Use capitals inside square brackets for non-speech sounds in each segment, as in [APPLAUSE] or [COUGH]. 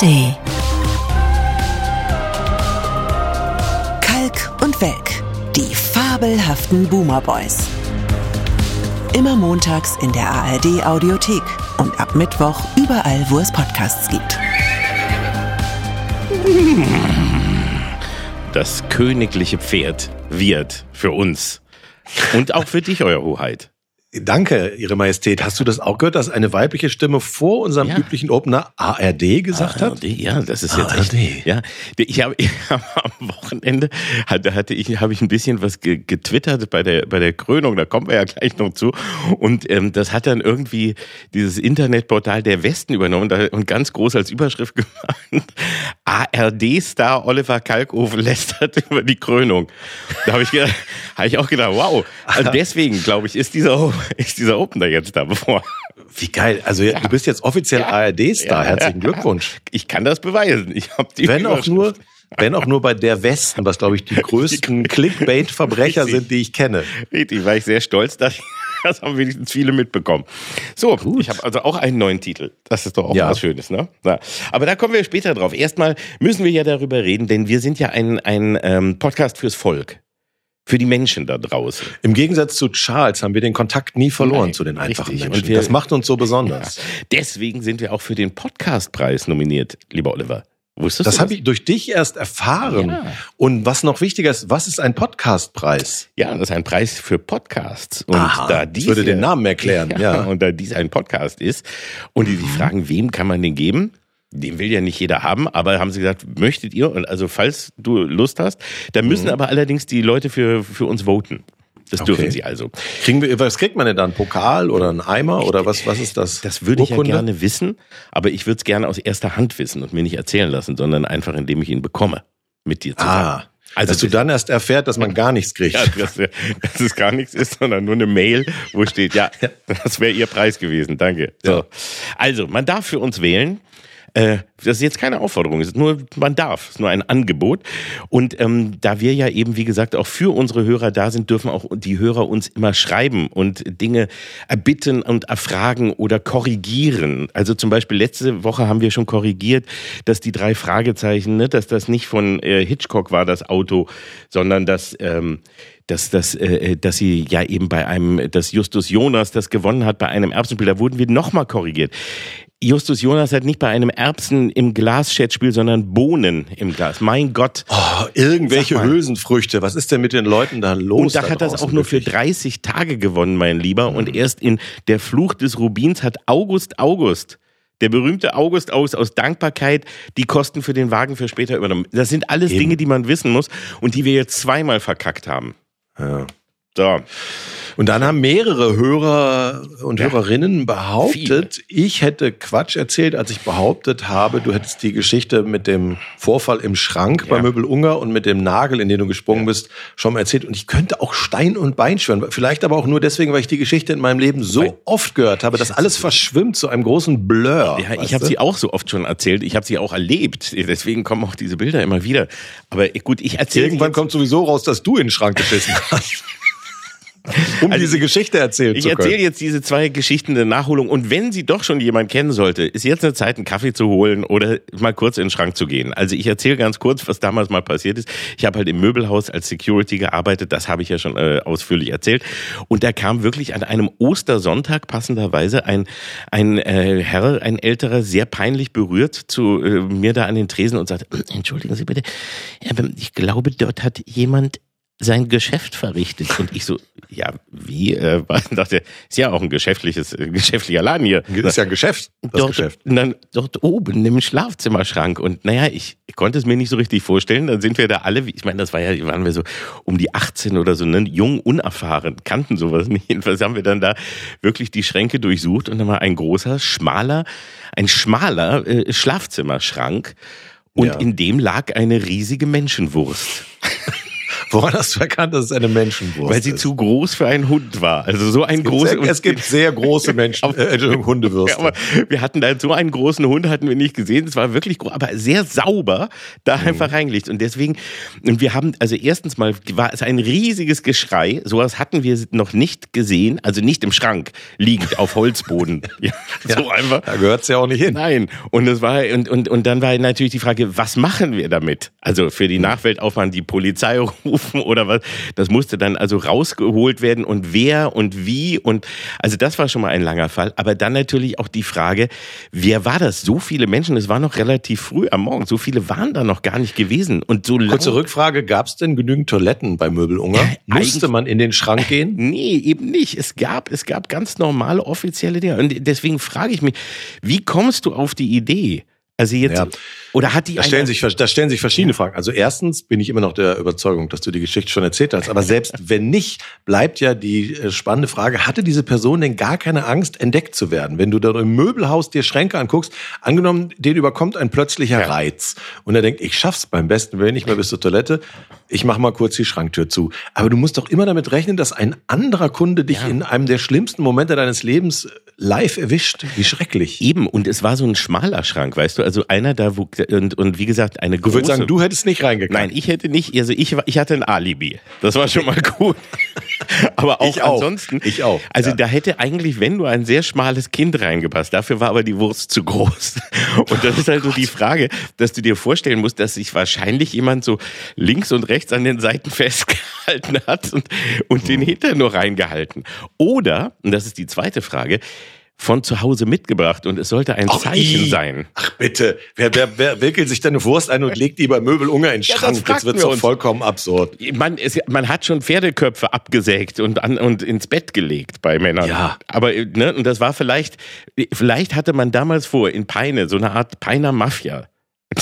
ARD. Kalk und Welk, die fabelhaften Boomer Boys. Immer montags in der ARD Audiothek und ab Mittwoch überall, wo es Podcasts gibt. Das königliche Pferd wird für uns und auch für dich, Euer Hoheit. Danke, Ihre Majestät. Hast du das auch gehört, dass eine weibliche Stimme vor unserem Ja. üblichen Opener ARD gesagt hat? ARD, ja, das ist jetzt ARD. echt. Ja, ich habe [LAUGHS] hab am Wochenende hatte, hatte ich habe ich ein bisschen was ge, getwittert bei der bei der Krönung. Da kommen wir ja gleich noch zu. Und ähm, das hat dann irgendwie dieses Internetportal der Westen übernommen und ganz groß als Überschrift [LAUGHS] gemacht: ARD-Star Oliver Kalkofen lästert über die Krönung. Da habe ich gedacht, [LAUGHS] habe ich auch gedacht, wow. Also deswegen glaube ich, ist dieser [LAUGHS] ist dieser Opener jetzt da bevor. Wie geil. Also du bist jetzt offiziell ARD-Star. Herzlichen Glückwunsch. Ich kann das beweisen. Ich habe die Wenn auch nur, wenn auch nur bei der Westen, was glaube ich die [LAUGHS] größten Clickbait-Verbrecher sind, die ich kenne. Richtig, war ich sehr stolz, dass [LAUGHS] das haben wenigstens viele mitbekommen. So, ich habe also auch einen neuen Titel. Das ist doch auch Ja. was Schönes, ne? Na, aber da kommen wir später drauf. Erstmal müssen wir ja darüber reden, denn wir sind ja ein, ein ähm, Podcast fürs Volk. Für die Menschen da draußen. Im Gegensatz zu Charles haben wir den Kontakt nie verloren Nein, zu den einfachen richtig. Menschen. Wir- das macht uns so besonders. Deswegen sind wir auch für den Podcastpreis nominiert, lieber Oliver. Wusstest Das habe ich durch dich erst erfahren. Ja. Und was noch wichtiger ist, was ist ein Podcastpreis? Ja, das ist ein Preis für Podcasts. Und Aha, da dies würde ja- den Namen erklären, [LAUGHS] ja. Und da dies ein Podcast ist und die sich fragen, wem kann man den geben? Den will ja nicht jeder haben, aber haben sie gesagt, möchtet ihr? Und also falls du Lust hast, dann müssen aber allerdings die Leute für, für uns voten. Das dürfen Mhm. Okay. sie also. Kriegen wir, was kriegt man denn da? Ein Pokal oder ein Eimer oder was, was ist das? Das würde ich ja gerne wissen, aber ich würde es gerne aus erster Hand wissen und mir nicht erzählen lassen, sondern einfach, indem ich ihn bekomme. Mit dir zusammen. Ah, also dass du dann erst erfährt, dass man gar nichts kriegt. [LAUGHS] Ja, dass, dass es gar nichts ist, sondern nur eine Mail, wo steht, ja, das wäre Ihr Preis gewesen. Danke. So. Also, man darf für uns wählen. Äh, Das ist jetzt keine Aufforderung, es ist nur, man darf, es ist nur ein Angebot. Und ähm, da wir ja eben, wie gesagt, auch für unsere Hörer da sind, dürfen auch die Hörer uns immer schreiben und Dinge erbitten und erfragen oder korrigieren. Also zum Beispiel letzte Woche haben wir schon korrigiert, dass die drei Fragezeichen, ne, dass das nicht von äh, Hitchcock war, das Auto, sondern dass ähm, dass, dass, äh, dass sie ja eben bei einem, dass Justus Jonas das gewonnen hat bei einem Erbsenspiel. Da wurden wir nochmal korrigiert. Justus Jonas hat nicht bei einem Erbsen im Glas-Chat-Spiel, sondern Bohnen im Glas. Mein Gott. Oh, irgendwelche. Hülsenfrüchte. Was ist denn mit den Leuten da los? Und da hat das auch nur für wirklich? 30 Tage gewonnen, mein Lieber. Und erst in Der Fluch des Rubins hat August August, der berühmte August aus, aus Dankbarkeit, die Kosten für den Wagen für später übernommen. Das sind alles Eben. Dinge, die man wissen muss und die wir jetzt zweimal verkackt haben. Ja. So. Und dann haben mehrere Hörer und Ja. Hörerinnen behauptet, ich hätte Quatsch erzählt, als ich behauptet habe, du hättest die Geschichte mit dem Vorfall im Schrank bei Ja. Möbel Unger und mit dem Nagel, in den du gesprungen bist, schon mal erzählt. Und ich könnte auch Stein und Bein schwören. Vielleicht aber auch nur deswegen, weil ich die Geschichte in meinem Leben so Weil- oft gehört habe, dass alles verschwimmt zu einem großen Blur. Ja, ich habe sie auch so oft schon erzählt. Ich habe sie auch erlebt. Deswegen kommen auch diese Bilder immer wieder. Aber gut, ich erzähle Irgendwann kommt sowieso raus, dass du in den Schrank geschissen hast. [LAUGHS] [LAUGHS] um Also diese Geschichte erzählen Ich zu können. erzähle jetzt diese zwei Geschichten der Nachholung und wenn sie doch schon jemand kennen sollte, ist jetzt eine Zeit, einen Kaffee zu holen oder mal kurz in den Schrank zu gehen. Also ich erzähle ganz kurz, was damals mal passiert ist. Ich habe halt im Möbelhaus als Security gearbeitet, das habe ich ja schon äh, ausführlich erzählt. Und da kam wirklich an einem Ostersonntag passenderweise ein, ein äh, Herr, ein älterer, sehr peinlich berührt zu äh, mir da an den Tresen und sagte, [CLEARS THROAT] entschuldigen Sie bitte, ich glaube, dort hat jemand sein Geschäft verrichtet. Und ich so, ja, wie? Äh, [LAUGHS] dachte, ist ja auch ein geschäftliches, äh, geschäftlicher Laden hier. Das ist ja ein Geschäft. Das dort, Geschäft. und Dann, dort oben im Schlafzimmerschrank. Und naja, ich, ich konnte es mir nicht so richtig vorstellen. Dann sind wir da alle, wie- ich meine, das war ja, waren wir so um die 18 oder so, ne? jung, unerfahren, kannten sowas nicht. [LAUGHS] Jedenfalls haben wir dann da wirklich die Schränke durchsucht und dann war ein großer, schmaler, ein schmaler äh, Schlafzimmerschrank. Und Ja. in dem lag eine riesige Menschenwurst. [LAUGHS] [LAUGHS] Woran hast du erkannt, dass es eine Menschenwurst Weil sie ist? zu groß für einen Hund war. Also so ein großer. es gibt [LAUGHS] sehr große Menschen, äh, Hundewürste. [LAUGHS] Ja, aber wir hatten da so einen großen Hund, hatten wir nicht gesehen. Es war wirklich groß, aber sehr sauber da Mhm. einfach reingelegt. Und deswegen, und wir haben, also erstens mal war es ein riesiges Geschrei. Sowas hatten wir noch nicht gesehen. Also nicht im Schrank, liegend auf Holzboden. ja, so einfach. Da gehört's ja auch nicht hin. Nein. Und es war, und, und, und dann war natürlich die Frage, was machen wir damit? Also für die Nachwelt aufwand die Polizei rufen oder was? Das musste dann also rausgeholt werden und wer und wie und also das war schon mal ein langer Fall. Aber dann natürlich auch die Frage, wer war das? So viele Menschen, es war noch relativ früh am Morgen, so viele waren da noch gar nicht gewesen. Und so Kurze Rückfrage, gab's denn genügend Toiletten bei Möbelunger? Musste eigentlich- man in den Schrank gehen? Nee, eben nicht. Es gab, es gab ganz normale offizielle Dinge. Und deswegen frage ich mich, wie kommst du auf die Idee? Also jetzt, Ja. oder hat die Da stellen, sich, da stellen sich verschiedene Fragen. Also erstens bin ich immer noch der Überzeugung, dass du die Geschichte schon erzählt hast. Aber selbst [LAUGHS] wenn nicht, bleibt ja die äh, spannende Frage, hatte diese Person denn gar keine Angst, entdeckt zu werden? Wenn du da im Möbelhaus dir Schränke anguckst, angenommen, den überkommt ein plötzlicher Reiz. Und er denkt, ich schaff's beim besten Willen nicht mehr bis zur Toilette. Ich mach mal kurz die Schranktür zu. Aber du musst doch immer damit rechnen, dass ein anderer Kunde dich in einem der schlimmsten Momente deines Lebens live erwischt. Wie schrecklich. Eben, und es war so ein schmaler Schrank, weißt du, also einer da, wo, und, und wie gesagt, eine Du große... würdest sagen, du hättest nicht reingegangen. Nein, ich hätte nicht, also ich, ich hatte ein Alibi. Das war schon mal gut. [LAUGHS] Aber auch, Ich auch. ansonsten. Ich auch, Also ja. da hätte eigentlich, wenn nur ein sehr schmales Kind reingepasst. Dafür war aber die Wurst zu groß. Und das ist halt so die [LAUGHS] Frage, dass du dir vorstellen musst, dass sich wahrscheinlich jemand so links und rechts an den Seiten [LAUGHS] festgehalten hat und, und den Hintern nur reingehalten. Oder, und das ist die zweite Frage, von zu Hause mitgebracht und es sollte ein Ach, Zeichen i. sein. Ach bitte, wer, wer, wer wickelt sich denn eine Wurst ein und legt die bei Möbelunger in den Ja, das Schrank? Jetzt fragten wird's wir doch uns. vollkommen absurd. Man, es, man hat schon Pferdeköpfe abgesägt und, an, und ins Bett gelegt bei Männern. Ja. Aber ne, und das war vielleicht, vielleicht hatte man damals vor, in Peine, so eine Art Peiner Mafia.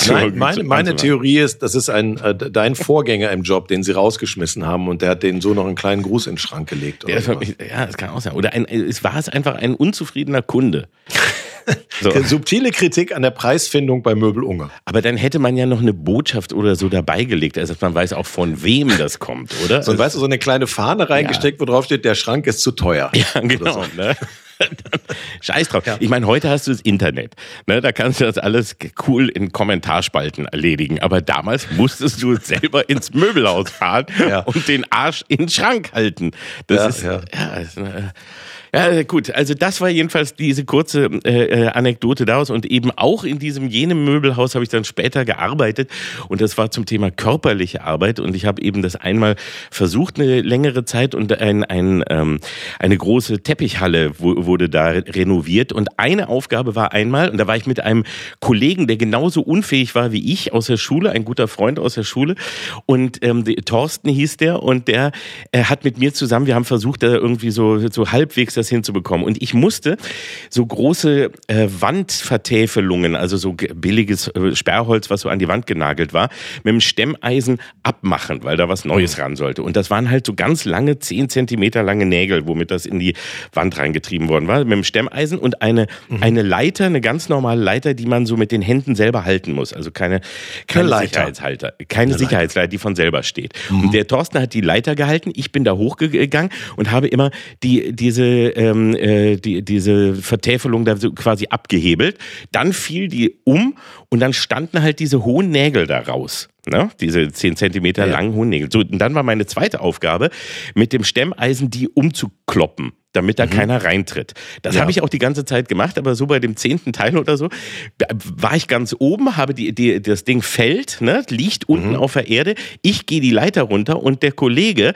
Nein, meine, meine. Theorie ist, das ist ein äh, dein Vorgänger im Job, den sie rausgeschmissen haben und der hat den so noch einen kleinen Gruß in den Schrank gelegt. Oder Der, sowas. ja, das kann auch sein. Oder ein, es war es einfach ein unzufriedener Kunde. [LAUGHS] So. Subtile Kritik an der Preisfindung bei Möbelunger. Aber dann hätte man ja noch eine Botschaft oder so dabei gelegt, also dass man weiß auch von wem das kommt, oder? So, weißt du, so eine kleine Fahne reingesteckt, wo drauf steht, der Schrank ist zu teuer. Ja, genau. Ne? [LAUGHS] Scheiß drauf. Ich meine, heute hast du das Internet. Ne? Da kannst du das alles cool in Kommentarspalten erledigen. Aber damals musstest du selber ins Möbelhaus fahren Ja. und den Arsch in den Schrank halten. Das Ja, ist ja. ja, ist, äh, ja, gut. Also das war jedenfalls diese kurze äh, äh, Anekdote daraus. Und eben auch in diesem jenem Möbelhaus habe ich dann später gearbeitet. Und das war zum Thema körperliche Arbeit. Und ich habe eben das einmal versucht, eine längere Zeit. Und ein, ein, ähm, eine große Teppichhalle wu- wurde da renoviert. Und eine Aufgabe war einmal, und da war ich mit einem Kollegen, der genauso unfähig war wie ich aus der Schule, ein guter Freund aus der Schule. Und ähm, Thorsten hieß der. Und der äh, hat mit mir zusammen, wir haben versucht, da irgendwie so, so halbwegs das hinzubekommen. Und ich musste so große äh, Wandvertäfelungen, also so ge- billiges äh, Sperrholz, was so an die Wand genagelt war, mit dem Stemmeisen abmachen, weil da was Neues ran sollte. Und das waren halt so ganz lange, zehn Zentimeter lange Nägel, womit das in die Wand reingetrieben worden war, mit dem Stemmeisen und eine, eine Leiter, eine ganz normale Leiter, die man so mit den Händen selber halten muss. Also keine, keine. Sicherheitshalter, keine Sicherheitsleiter, die von selber steht. Und der Thorsten hat die Leiter gehalten, ich bin da hochgegangen und habe immer die, diese, ähm, äh, die, diese Vertäfelung da so quasi abgehebelt. Dann fiel die um und dann standen halt diese hohen Nägel da raus. Ne? Diese 10 Zentimeter Ja. langen hohen Nägel. So, und dann war meine zweite Aufgabe, mit dem Stemmeisen die umzukloppen damit da keiner reintritt. Das Ja. habe ich auch die ganze Zeit gemacht, aber so bei dem zehnten Teil oder so war ich ganz oben, habe die, die das Ding fällt, ne, liegt unten auf der Erde. Ich gehe die Leiter runter und der Kollege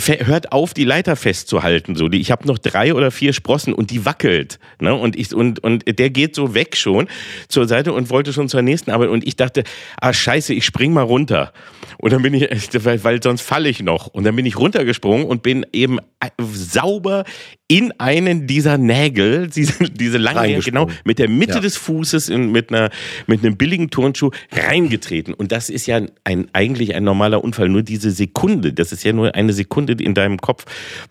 hört auf, die Leiter festzuhalten. So, die, ich habe noch drei oder vier Sprossen und die wackelt. Ne? Und ich und und der geht so weg schon zur Seite und wollte schon zur nächsten Arbeit. Und ich dachte, ah Scheiße, ich spring mal runter. Und dann bin ich, [LAUGHS] weil, weil sonst falle ich noch. Und dann bin ich runtergesprungen und bin eben äh, sauber in einen dieser Nägel, [LAUGHS] diese, diese langen Nägel, genau, mit der Mitte Ja. des Fußes in, mit einer mit einem billigen Turnschuh reingetreten. Und das ist ja ein eigentlich ein normaler Unfall. Nur diese Sekunde, das ist ja nur eine Sekunde in deinem Kopf,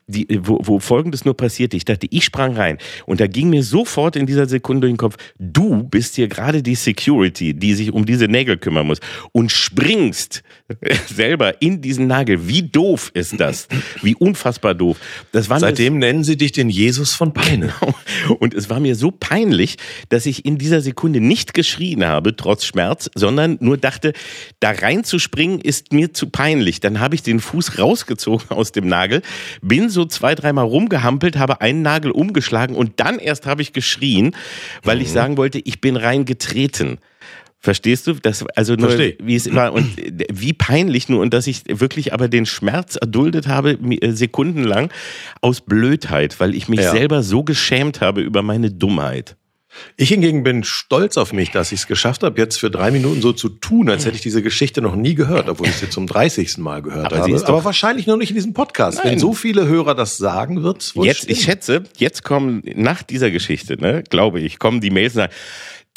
die, wo, wo Folgendes nur passierte. Ich dachte, ich sprang rein und da ging mir sofort in dieser Sekunde durch den Kopf: Du bist hier gerade die Security, die sich um diese Nägel kümmern muss und springst [LAUGHS] selber in diesen Nagel. Wie doof ist das? Wie unfassbar doof. Das war Seitdem nennen sie dich den Jesus von Peine. [LAUGHS] Und es war mir so peinlich, dass ich in dieser Sekunde nicht geschrien habe, trotz Schmerz, sondern nur dachte, da reinzuspringen ist mir zu peinlich. Dann habe ich den Fuß rausgezogen aus dem Nagel, bin so zwei, dreimal rumgehampelt, habe einen Nagel umgeschlagen und dann erst habe ich geschrien, weil mhm. ich sagen wollte, ich bin reingetreten. Verstehst du? Das, also nur, Versteh. wie es war und wie peinlich nur und dass ich wirklich aber den Schmerz erduldet habe, äh, sekundenlang aus Blödheit, weil ich mich ja. selber so geschämt habe über meine Dummheit. Ich hingegen bin stolz auf mich, dass ich es geschafft habe, jetzt für drei Minuten so zu tun, als hätte ich diese Geschichte noch nie gehört, obwohl ich sie zum 30. Mal gehört aber habe. Aber wahrscheinlich noch nicht in diesem Podcast. Nein. Wenn so viele Hörer das sagen, wird Jetzt, ich schätze, jetzt kommen nach dieser Geschichte, ne, glaube ich, kommen die Mails sagen,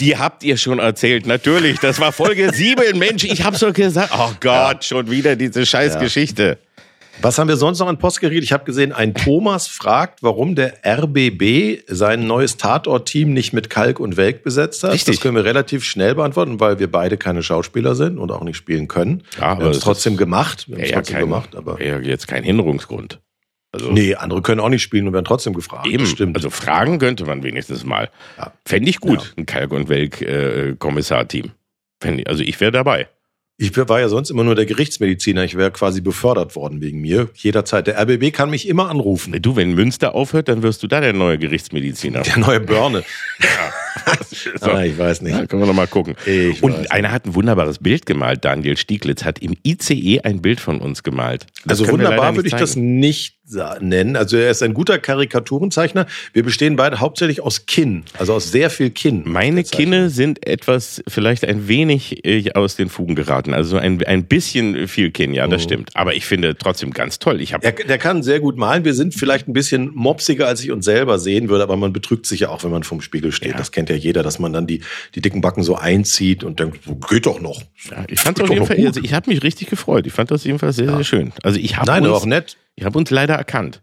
die habt ihr schon erzählt. Natürlich, das war Folge [LAUGHS] 7. Mensch, ich hab's doch gesagt. Oh Gott, ja. schon wieder diese scheiß Geschichte. Was haben wir sonst noch an Post geredet? Ich habe gesehen, ein Thomas fragt, warum der RBB sein neues Tatort-Team nicht mit Kalk und Welk besetzt hat. Richtig. Das können wir relativ schnell beantworten, weil wir beide keine Schauspieler sind und auch nicht spielen können. Ja, aber wir haben es trotzdem gemacht. Wir haben es trotzdem kein, gemacht, aber jetzt kein Hinderungsgrund. Also, nee, andere können auch nicht spielen und werden trotzdem gefragt. Eben, stimmt. Also fragen könnte man wenigstens mal. Ja. Fände ich gut, ja. ein Kalk- und Welk-Kommissar-Team. Äh, also ich wäre dabei. Ich war ja sonst immer nur der Gerichtsmediziner. Ich wäre quasi befördert worden wegen mir. Jederzeit. Der RBB kann mich immer anrufen. Du, wenn Münster aufhört, dann wirst du da der neue Gerichtsmediziner. Der neue Börne. ja. [LAUGHS] so. ah, ich weiß nicht. Ja, können wir noch mal gucken. Ich Und einer hat ein wunderbares Bild gemalt. Daniel Stieglitz hat im ICE ein Bild von uns gemalt. Das also wunderbar würde ich das nicht nennen. Also er ist ein guter Karikaturenzeichner. Wir bestehen beide hauptsächlich aus Kinn, also aus sehr viel Kinn. Meine Kinne sind etwas, vielleicht ein wenig äh, aus den Fugen geraten. Also ein, ein bisschen viel Kinn, ja, das mhm. stimmt. Aber ich finde trotzdem ganz toll. Ich er, der kann sehr gut malen. Wir sind vielleicht ein bisschen mopsiger, als ich uns selber sehen würde, aber man betrügt sich ja auch, wenn man vorm Spiegel steht. Ja. Das kennt ja jeder, dass man dann die, die dicken Backen so einzieht und denkt, geht doch noch. Ja, ich fand auf jeden Fall, also ich habe mich richtig gefreut. Ich fand das jedenfalls sehr, ja. sehr schön. Also ich habe Nein, uns, auch nett. Ich habe uns leider erkannt.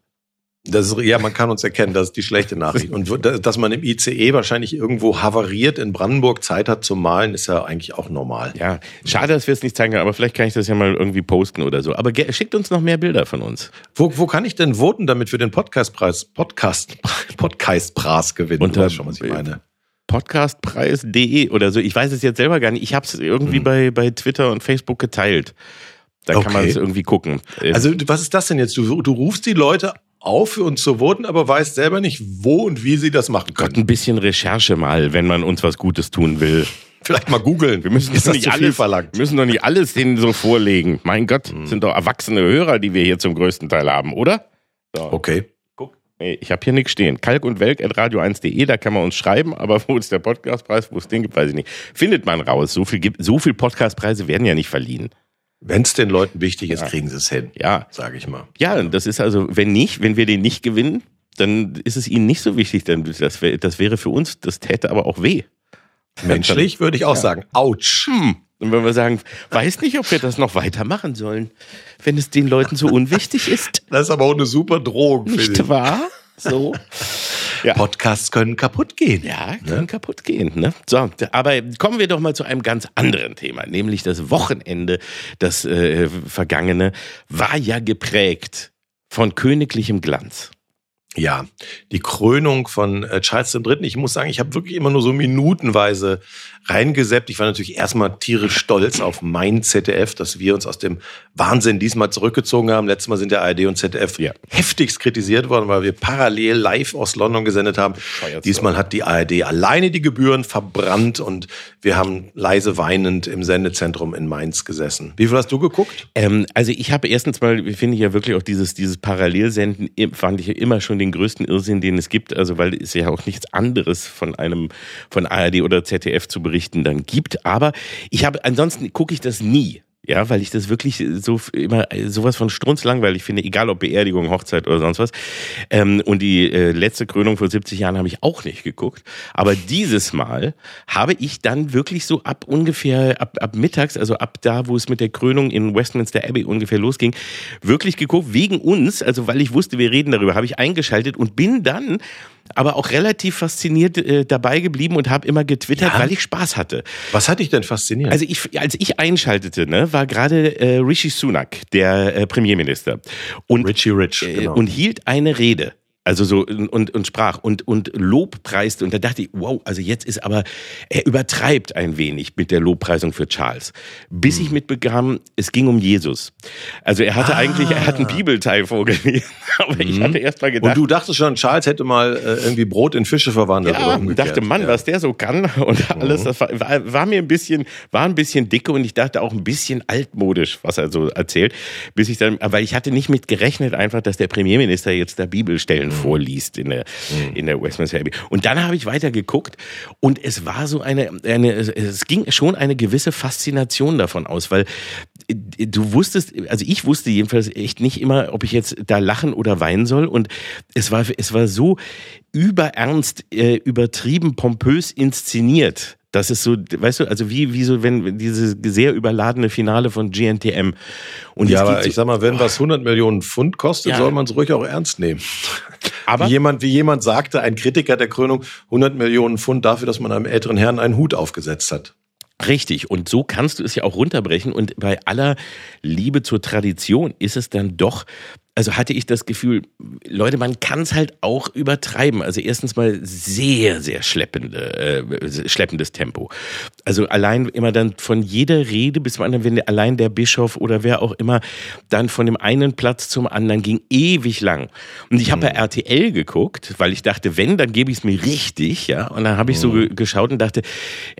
Das ist, ja, man kann uns erkennen, das ist die schlechte Nachricht. Und dass man im ICE wahrscheinlich irgendwo havariert in Brandenburg Zeit hat zum Malen, ist ja eigentlich auch normal. Ja, schade, dass wir es nicht zeigen können, aber vielleicht kann ich das ja mal irgendwie posten oder so. Aber schickt uns noch mehr Bilder von uns. Wo, wo kann ich denn voten, damit wir den Podcastpreis, Podcast, [LAUGHS] Podcastpreis gewinnen? Unter, du weißt schon, was ich meine. Podcastpreis.de oder so. Ich weiß es jetzt selber gar nicht. Ich habe es irgendwie hm. bei, bei Twitter und Facebook geteilt. Da okay. kann man es irgendwie gucken. Also was ist das denn jetzt? Du, du rufst die Leute auf für uns zu voten, aber weißt selber nicht, wo und wie sie das machen können. Gott, ein bisschen Recherche mal, wenn man uns was Gutes tun will. Vielleicht mal googeln. Wir müssen [LAUGHS] doch nicht alles verlangt. müssen doch nicht alles denen so vorlegen. Mein Gott, hm. sind doch erwachsene Hörer, die wir hier zum größten Teil haben, oder? So. Okay. Nee, ich habe hier nichts stehen. Kalk und Welk at radio1.de, da kann man uns schreiben, aber [LAUGHS] wo ist der Podcastpreis, wo es den gibt, weiß ich nicht. Findet man raus. So viel, gibt, so viel Podcastpreise werden ja nicht verliehen. Wenn es den Leuten wichtig ist, ja. kriegen sie es hin. Ja. Sage ich mal. Ja, das ist also, wenn nicht, wenn wir den nicht gewinnen, dann ist es ihnen nicht so wichtig. Denn das, wär, das wäre für uns, das täte aber auch weh. Menschlich [LAUGHS] würde ich auch ja. sagen, ouch. Hm. Und wenn wir sagen, weiß nicht, ob wir das noch weitermachen sollen, wenn es den Leuten so unwichtig ist. [LAUGHS] Das ist aber auch eine super Drohung. Nicht wahr? So. Ja. Podcasts können kaputt gehen. Ja, können ne? kaputt gehen. Ne? So, aber kommen wir doch mal zu einem ganz anderen Thema, nämlich das Wochenende, das äh, vergangene, war ja geprägt von königlichem Glanz. Ja, die Krönung von äh, Charles III. Ich muss sagen, ich habe wirklich immer nur so minutenweise reingeseppt. Ich war natürlich erstmal tierisch stolz auf mein ZDF, dass wir uns aus dem Wahnsinn diesmal zurückgezogen haben. Letztes Mal sind der ARD und ZDF ja. heftigst kritisiert worden, weil wir parallel live aus London gesendet haben. Diesmal hat die ARD alleine die Gebühren verbrannt und wir haben leise weinend im Sendezentrum in Mainz gesessen. Wie viel hast du geguckt? Ähm, also ich habe erstens mal, finde ich ja wirklich auch dieses, dieses Parallelsenden, fand ich ja immer schon den größten Irrsinn, den es gibt. Also weil es ja auch nichts anderes von einem, von ARD oder ZDF zu berichten dann gibt. Aber ich habe, ansonsten gucke ich das nie. Ja, weil ich das wirklich so immer sowas von strunzlangweilig finde, egal ob Beerdigung, Hochzeit oder sonst was. Ähm, und die äh, letzte Krönung vor 70 Jahren habe ich auch nicht geguckt. Aber dieses Mal habe ich dann wirklich so ab ungefähr, ab, ab mittags, also ab da, wo es mit der Krönung in Westminster Abbey ungefähr losging, wirklich geguckt, wegen uns, also weil ich wusste, wir reden darüber, habe ich eingeschaltet und bin dann aber auch relativ fasziniert äh, dabei geblieben und habe immer getwittert, Ja? weil ich Spaß hatte. Was hat dich denn fasziniert? Also ich, als ich einschaltete, ne, war gerade äh, Rishi Sunak, der äh, Premierminister, und Richie Rich, äh, genau. und hielt eine Rede. Also so und, und sprach und, und Lob preiste. Und da dachte ich, wow, also jetzt ist aber, er übertreibt ein wenig mit der Lobpreisung für Charles. Bis Hm. ich mitbekam, es ging um Jesus. Also er Ah. hatte eigentlich, er hat einen Bibelteil vorgelesen. [LAUGHS] Aber ich hatte erst mal und gedacht, du dachtest schon, Charles hätte mal äh, irgendwie Brot in Fische verwandelt ja, oder und dachte, Mann, ja. was der so kann [LAUGHS] und alles, das war, war, mir ein bisschen, war ein bisschen dicke und ich dachte auch ein bisschen altmodisch, was er so erzählt, bis ich dann, weil ich hatte nicht mit gerechnet einfach, dass der Premierminister jetzt da Bibelstellen Mhm. vorliest in der, in der Westminster Abbey. Und dann habe ich weiter geguckt und es war so eine, eine, es ging schon eine gewisse Faszination davon aus, weil du wusstest, also ich wusste jedenfalls echt nicht immer, ob ich jetzt da lachen oder weinen soll. Und es war, es war so überernst, äh, übertrieben, pompös inszeniert. Das ist so, weißt du, also wie, wie so, wenn diese sehr überladene Finale von GNTM. Und Ja, aber geht so- ich sag mal, wenn was 100 Millionen Pfund kostet, Ja. soll man es ruhig auch ernst nehmen. [LAUGHS] Aber- wie jemand, wie jemand sagte, ein Kritiker der Krönung, 100 Millionen Pfund dafür, dass man einem älteren Herrn einen Hut aufgesetzt hat. Richtig. Und so kannst du es ja auch runterbrechen. Und bei aller Liebe zur Tradition ist es dann doch, also hatte ich das Gefühl, Leute, man kann es halt auch übertreiben. Also erstens mal sehr, sehr schleppende, äh, schleppendes Tempo. Also allein immer dann von jeder Rede bis man dann, wenn allein der Bischof oder wer auch immer dann von dem einen Platz zum anderen ging, ewig lang. Und ich habe bei RTL geguckt, weil ich dachte, wenn, dann gebe ich es mir richtig, ja. Und dann habe ich so ge geschaut und dachte,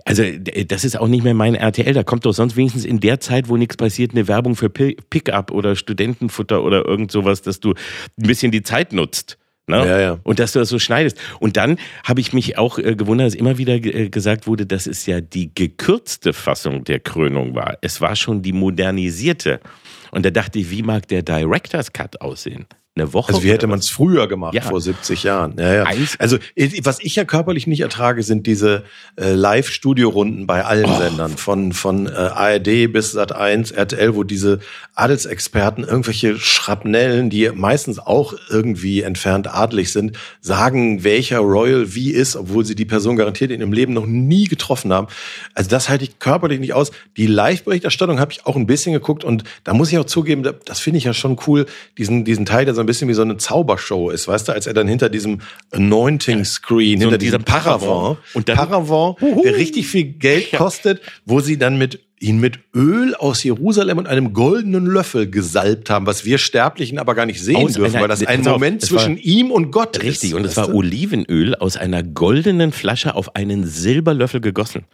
also d- das ist auch nicht mehr mein RTL. Da kommt doch sonst wenigstens in der Zeit, wo nichts passiert, eine Werbung für Pi- Pickup oder Studentenfutter oder irgend sowas, dass du ein bisschen die Zeit nutzt. Ne? Ja, ja. Und dass du das so schneidest. Und dann habe ich mich auch äh, gewundert, dass immer wieder äh, gesagt wurde, dass es ja die gekürzte Fassung der Krönung war. Es war schon die modernisierte. Und da dachte ich, wie mag der Director's Cut aussehen? Eine Woche? Also wie hätte man es früher gemacht, Ja. vor 70 Jahren. Ja, ja. Also ich- was ich ja körperlich nicht ertrage, sind diese äh, Live-Studio-Runden bei allen Oh. Sendern, von, von äh, ARD bis Sat1, RTL, wo diese Adelsexperten irgendwelche Schrapnellen, die meistens auch irgendwie entfernt adelig sind, sagen, welcher Royal wie ist, obwohl sie die Person garantiert in ihrem Leben noch nie getroffen haben. Also das halte ich körperlich nicht aus. Die Live-Berichterstattung habe ich auch ein bisschen geguckt und da muss ich auch zugeben, da- das finde ich ja schon cool, diesen, diesen Teil, der ein bisschen wie so eine Zaubershow ist, weißt du, als er dann hinter diesem Anointing-Screen, So hinter diesem Paravent, Paravent, der richtig viel Geld kostet, wo sie dann mit ihn mit Öl aus Jerusalem und einem goldenen Löffel gesalbt haben, was wir Sterblichen aber gar nicht sehen Aus dürfen, einer- weil das ein pass auf, Moment war- zwischen ihm und Gott ist. Richtig, und es war? Olivenöl aus einer goldenen Flasche auf einen Silberlöffel gegossen.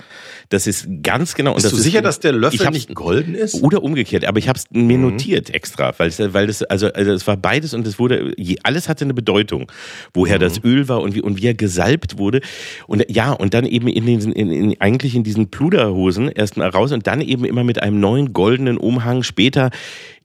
Das ist ganz genau. Bist du sicher, dass der Löffel nicht golden ist? Oder umgekehrt, aber ich habe es mir notiert extra, weil es, weil das also also es war beides und es wurde alles hatte eine Bedeutung, woher das Öl war und wie und wie er gesalbt wurde und ja und dann eben in diesen in, in, eigentlich in diesen Pluderhosen erst mal raus und dann eben immer mit einem neuen goldenen Umhang später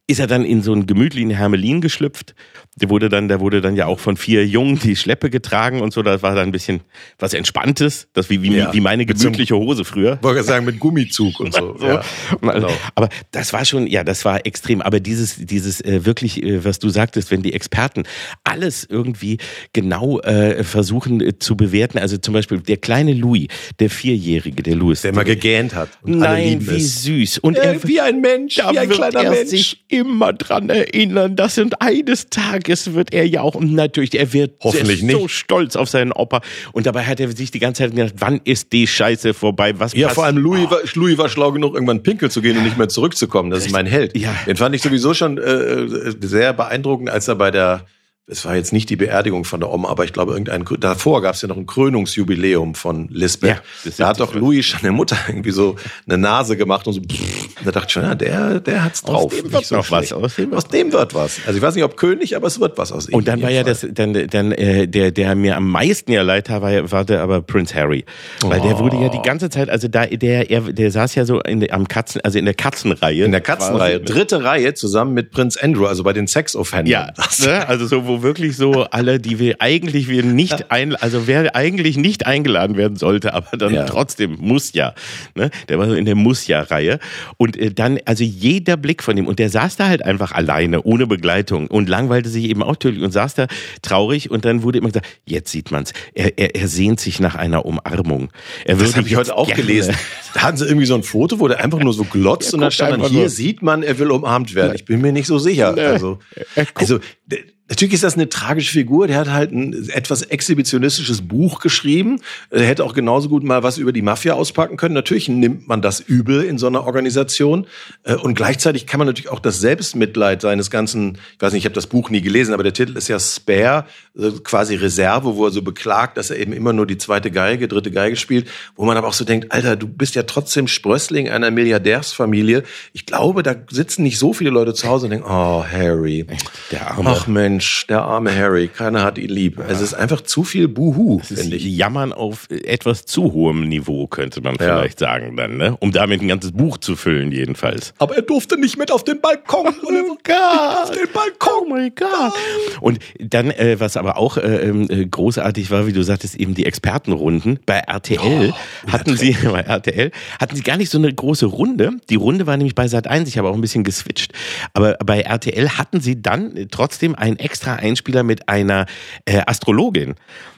ist er dann in so einen gemütlichen Hermelin geschlüpft. Der wurde dann, der wurde dann ja auch von vier Jungen die Schleppe getragen und so. Das war dann ein bisschen was Entspanntes, das wie, wie, Ja. wie meine gemütliche Hose früher. Wollte sagen, mit Gummizug und so. [LAUGHS] So. Ja, genau. Aber das war schon, ja, das war extrem. Aber dieses, dieses äh, wirklich, äh, was du sagtest, wenn die Experten alles irgendwie genau äh, versuchen äh, zu bewerten. Also zum Beispiel der kleine Louis, der Vierjährige, der Louis. Der immer gegähnt hat. und alle Nein, lieben wie es. süß. Und Ja, er, wie ein Mensch, wie ein kleiner er Mensch. sich immer dran erinnern, dass und eines Tages wird er ja auch, und natürlich, er wird Hoffentlich er ist so nicht. stolz auf seinen Opa. Und dabei hat er sich die ganze Zeit gedacht, wann ist die Scheiße vorbei? Was Ja, passt- vor allem Louis, Oh. war, Louis war schlau genug, irgendwann pinkel zu gehen und nicht mehr zurückzukommen. Das ist mein Held. Ja. Den fand ich sowieso schon äh, sehr beeindruckend, als er bei der, es war jetzt nicht die Beerdigung von der Oma, aber ich glaube, irgendein, davor gab es ja noch ein Krönungsjubiläum von Lisbeth. Ja, da hat doch Louis schon der Mutter [LAUGHS] irgendwie so eine Nase gemacht und so, da dachte ich schon, ja, der, der hat's drauf. dem Nicht wird noch was, aus dem wird aus dem wird was. Also ich weiß nicht, ob König, aber es wird was aus ihm. Und dann war ja das, dann, dann äh, der, der mir am meisten ja leid tat, war, war der aber Prince Harry, weil der wurde ja die ganze Zeit, also da der, er, der saß ja so in der, am Katzen, also in der Katzenreihe. in der Katzenreihe, dritte Reihe zusammen mit Prinz Andrew, also bei den Sexoffendern. Ja, ne? also so, wo, wo wirklich so alle, die wir eigentlich wir nicht ein, also wer eigentlich nicht eingeladen werden sollte, aber dann Ja. trotzdem muss ja, ne? Der war so in der muss ja Reihe und äh, dann also jeder Blick von ihm und der saß da halt einfach alleine ohne Begleitung und langweilte sich eben auch tödlich und saß da traurig und dann wurde immer gesagt, jetzt sieht man's, er, er, er sehnt sich nach einer Umarmung. Er Das habe ich heute auch gerne- gelesen. Da hatten sie irgendwie so ein Foto, wo der einfach nur so glotzt und da guckt stand dann, hier sieht man, er will umarmt werden. Ich bin mir nicht so sicher. Also, also natürlich ist das eine tragische Figur. Der hat halt ein etwas exhibitionistisches Buch geschrieben. Er hätte auch genauso gut mal was über die Mafia auspacken können. Natürlich nimmt man das übel in so einer Organisation. Äh, Und gleichzeitig kann man natürlich auch das Selbstmitleid seines ganzen, ich weiß nicht, ich habe das Buch nie gelesen, aber der Titel ist ja Spare, quasi Reserve, wo er so beklagt, dass er eben immer nur die zweite Geige, dritte Geige spielt, wo man aber auch so denkt, Alter, du bist ja trotzdem Sprössling einer Milliardärsfamilie. Ich glaube, da sitzen nicht so viele Leute zu Hause und denken, oh, Harry. Der Arme. Ach Mensch, der arme Harry, keiner hat ihn lieb. Es ist einfach zu viel Buhu, finde ich. Jammern auf etwas zu hohem Niveau, könnte man vielleicht sagen dann, ne? Um damit ein ganzes Buch zu füllen, jedenfalls. Aber er durfte nicht mit auf den Balkon. [LAUGHS] Oh Gott. Auf den Balkon. Oh my God. Und dann, äh, was aber auch äh, ähm, äh, großartig war, wie du sagtest, eben die Expertenrunden. Bei RTL hatten sie, [LAUGHS] bei RTL hatten sie gar nicht so eine große Runde. Die Runde war nämlich bei Sat 1, ich habe auch ein bisschen geswitcht. Aber bei RTL hatten sie dann trotzdem einen extra Einspieler mit einer äh, Astrologin.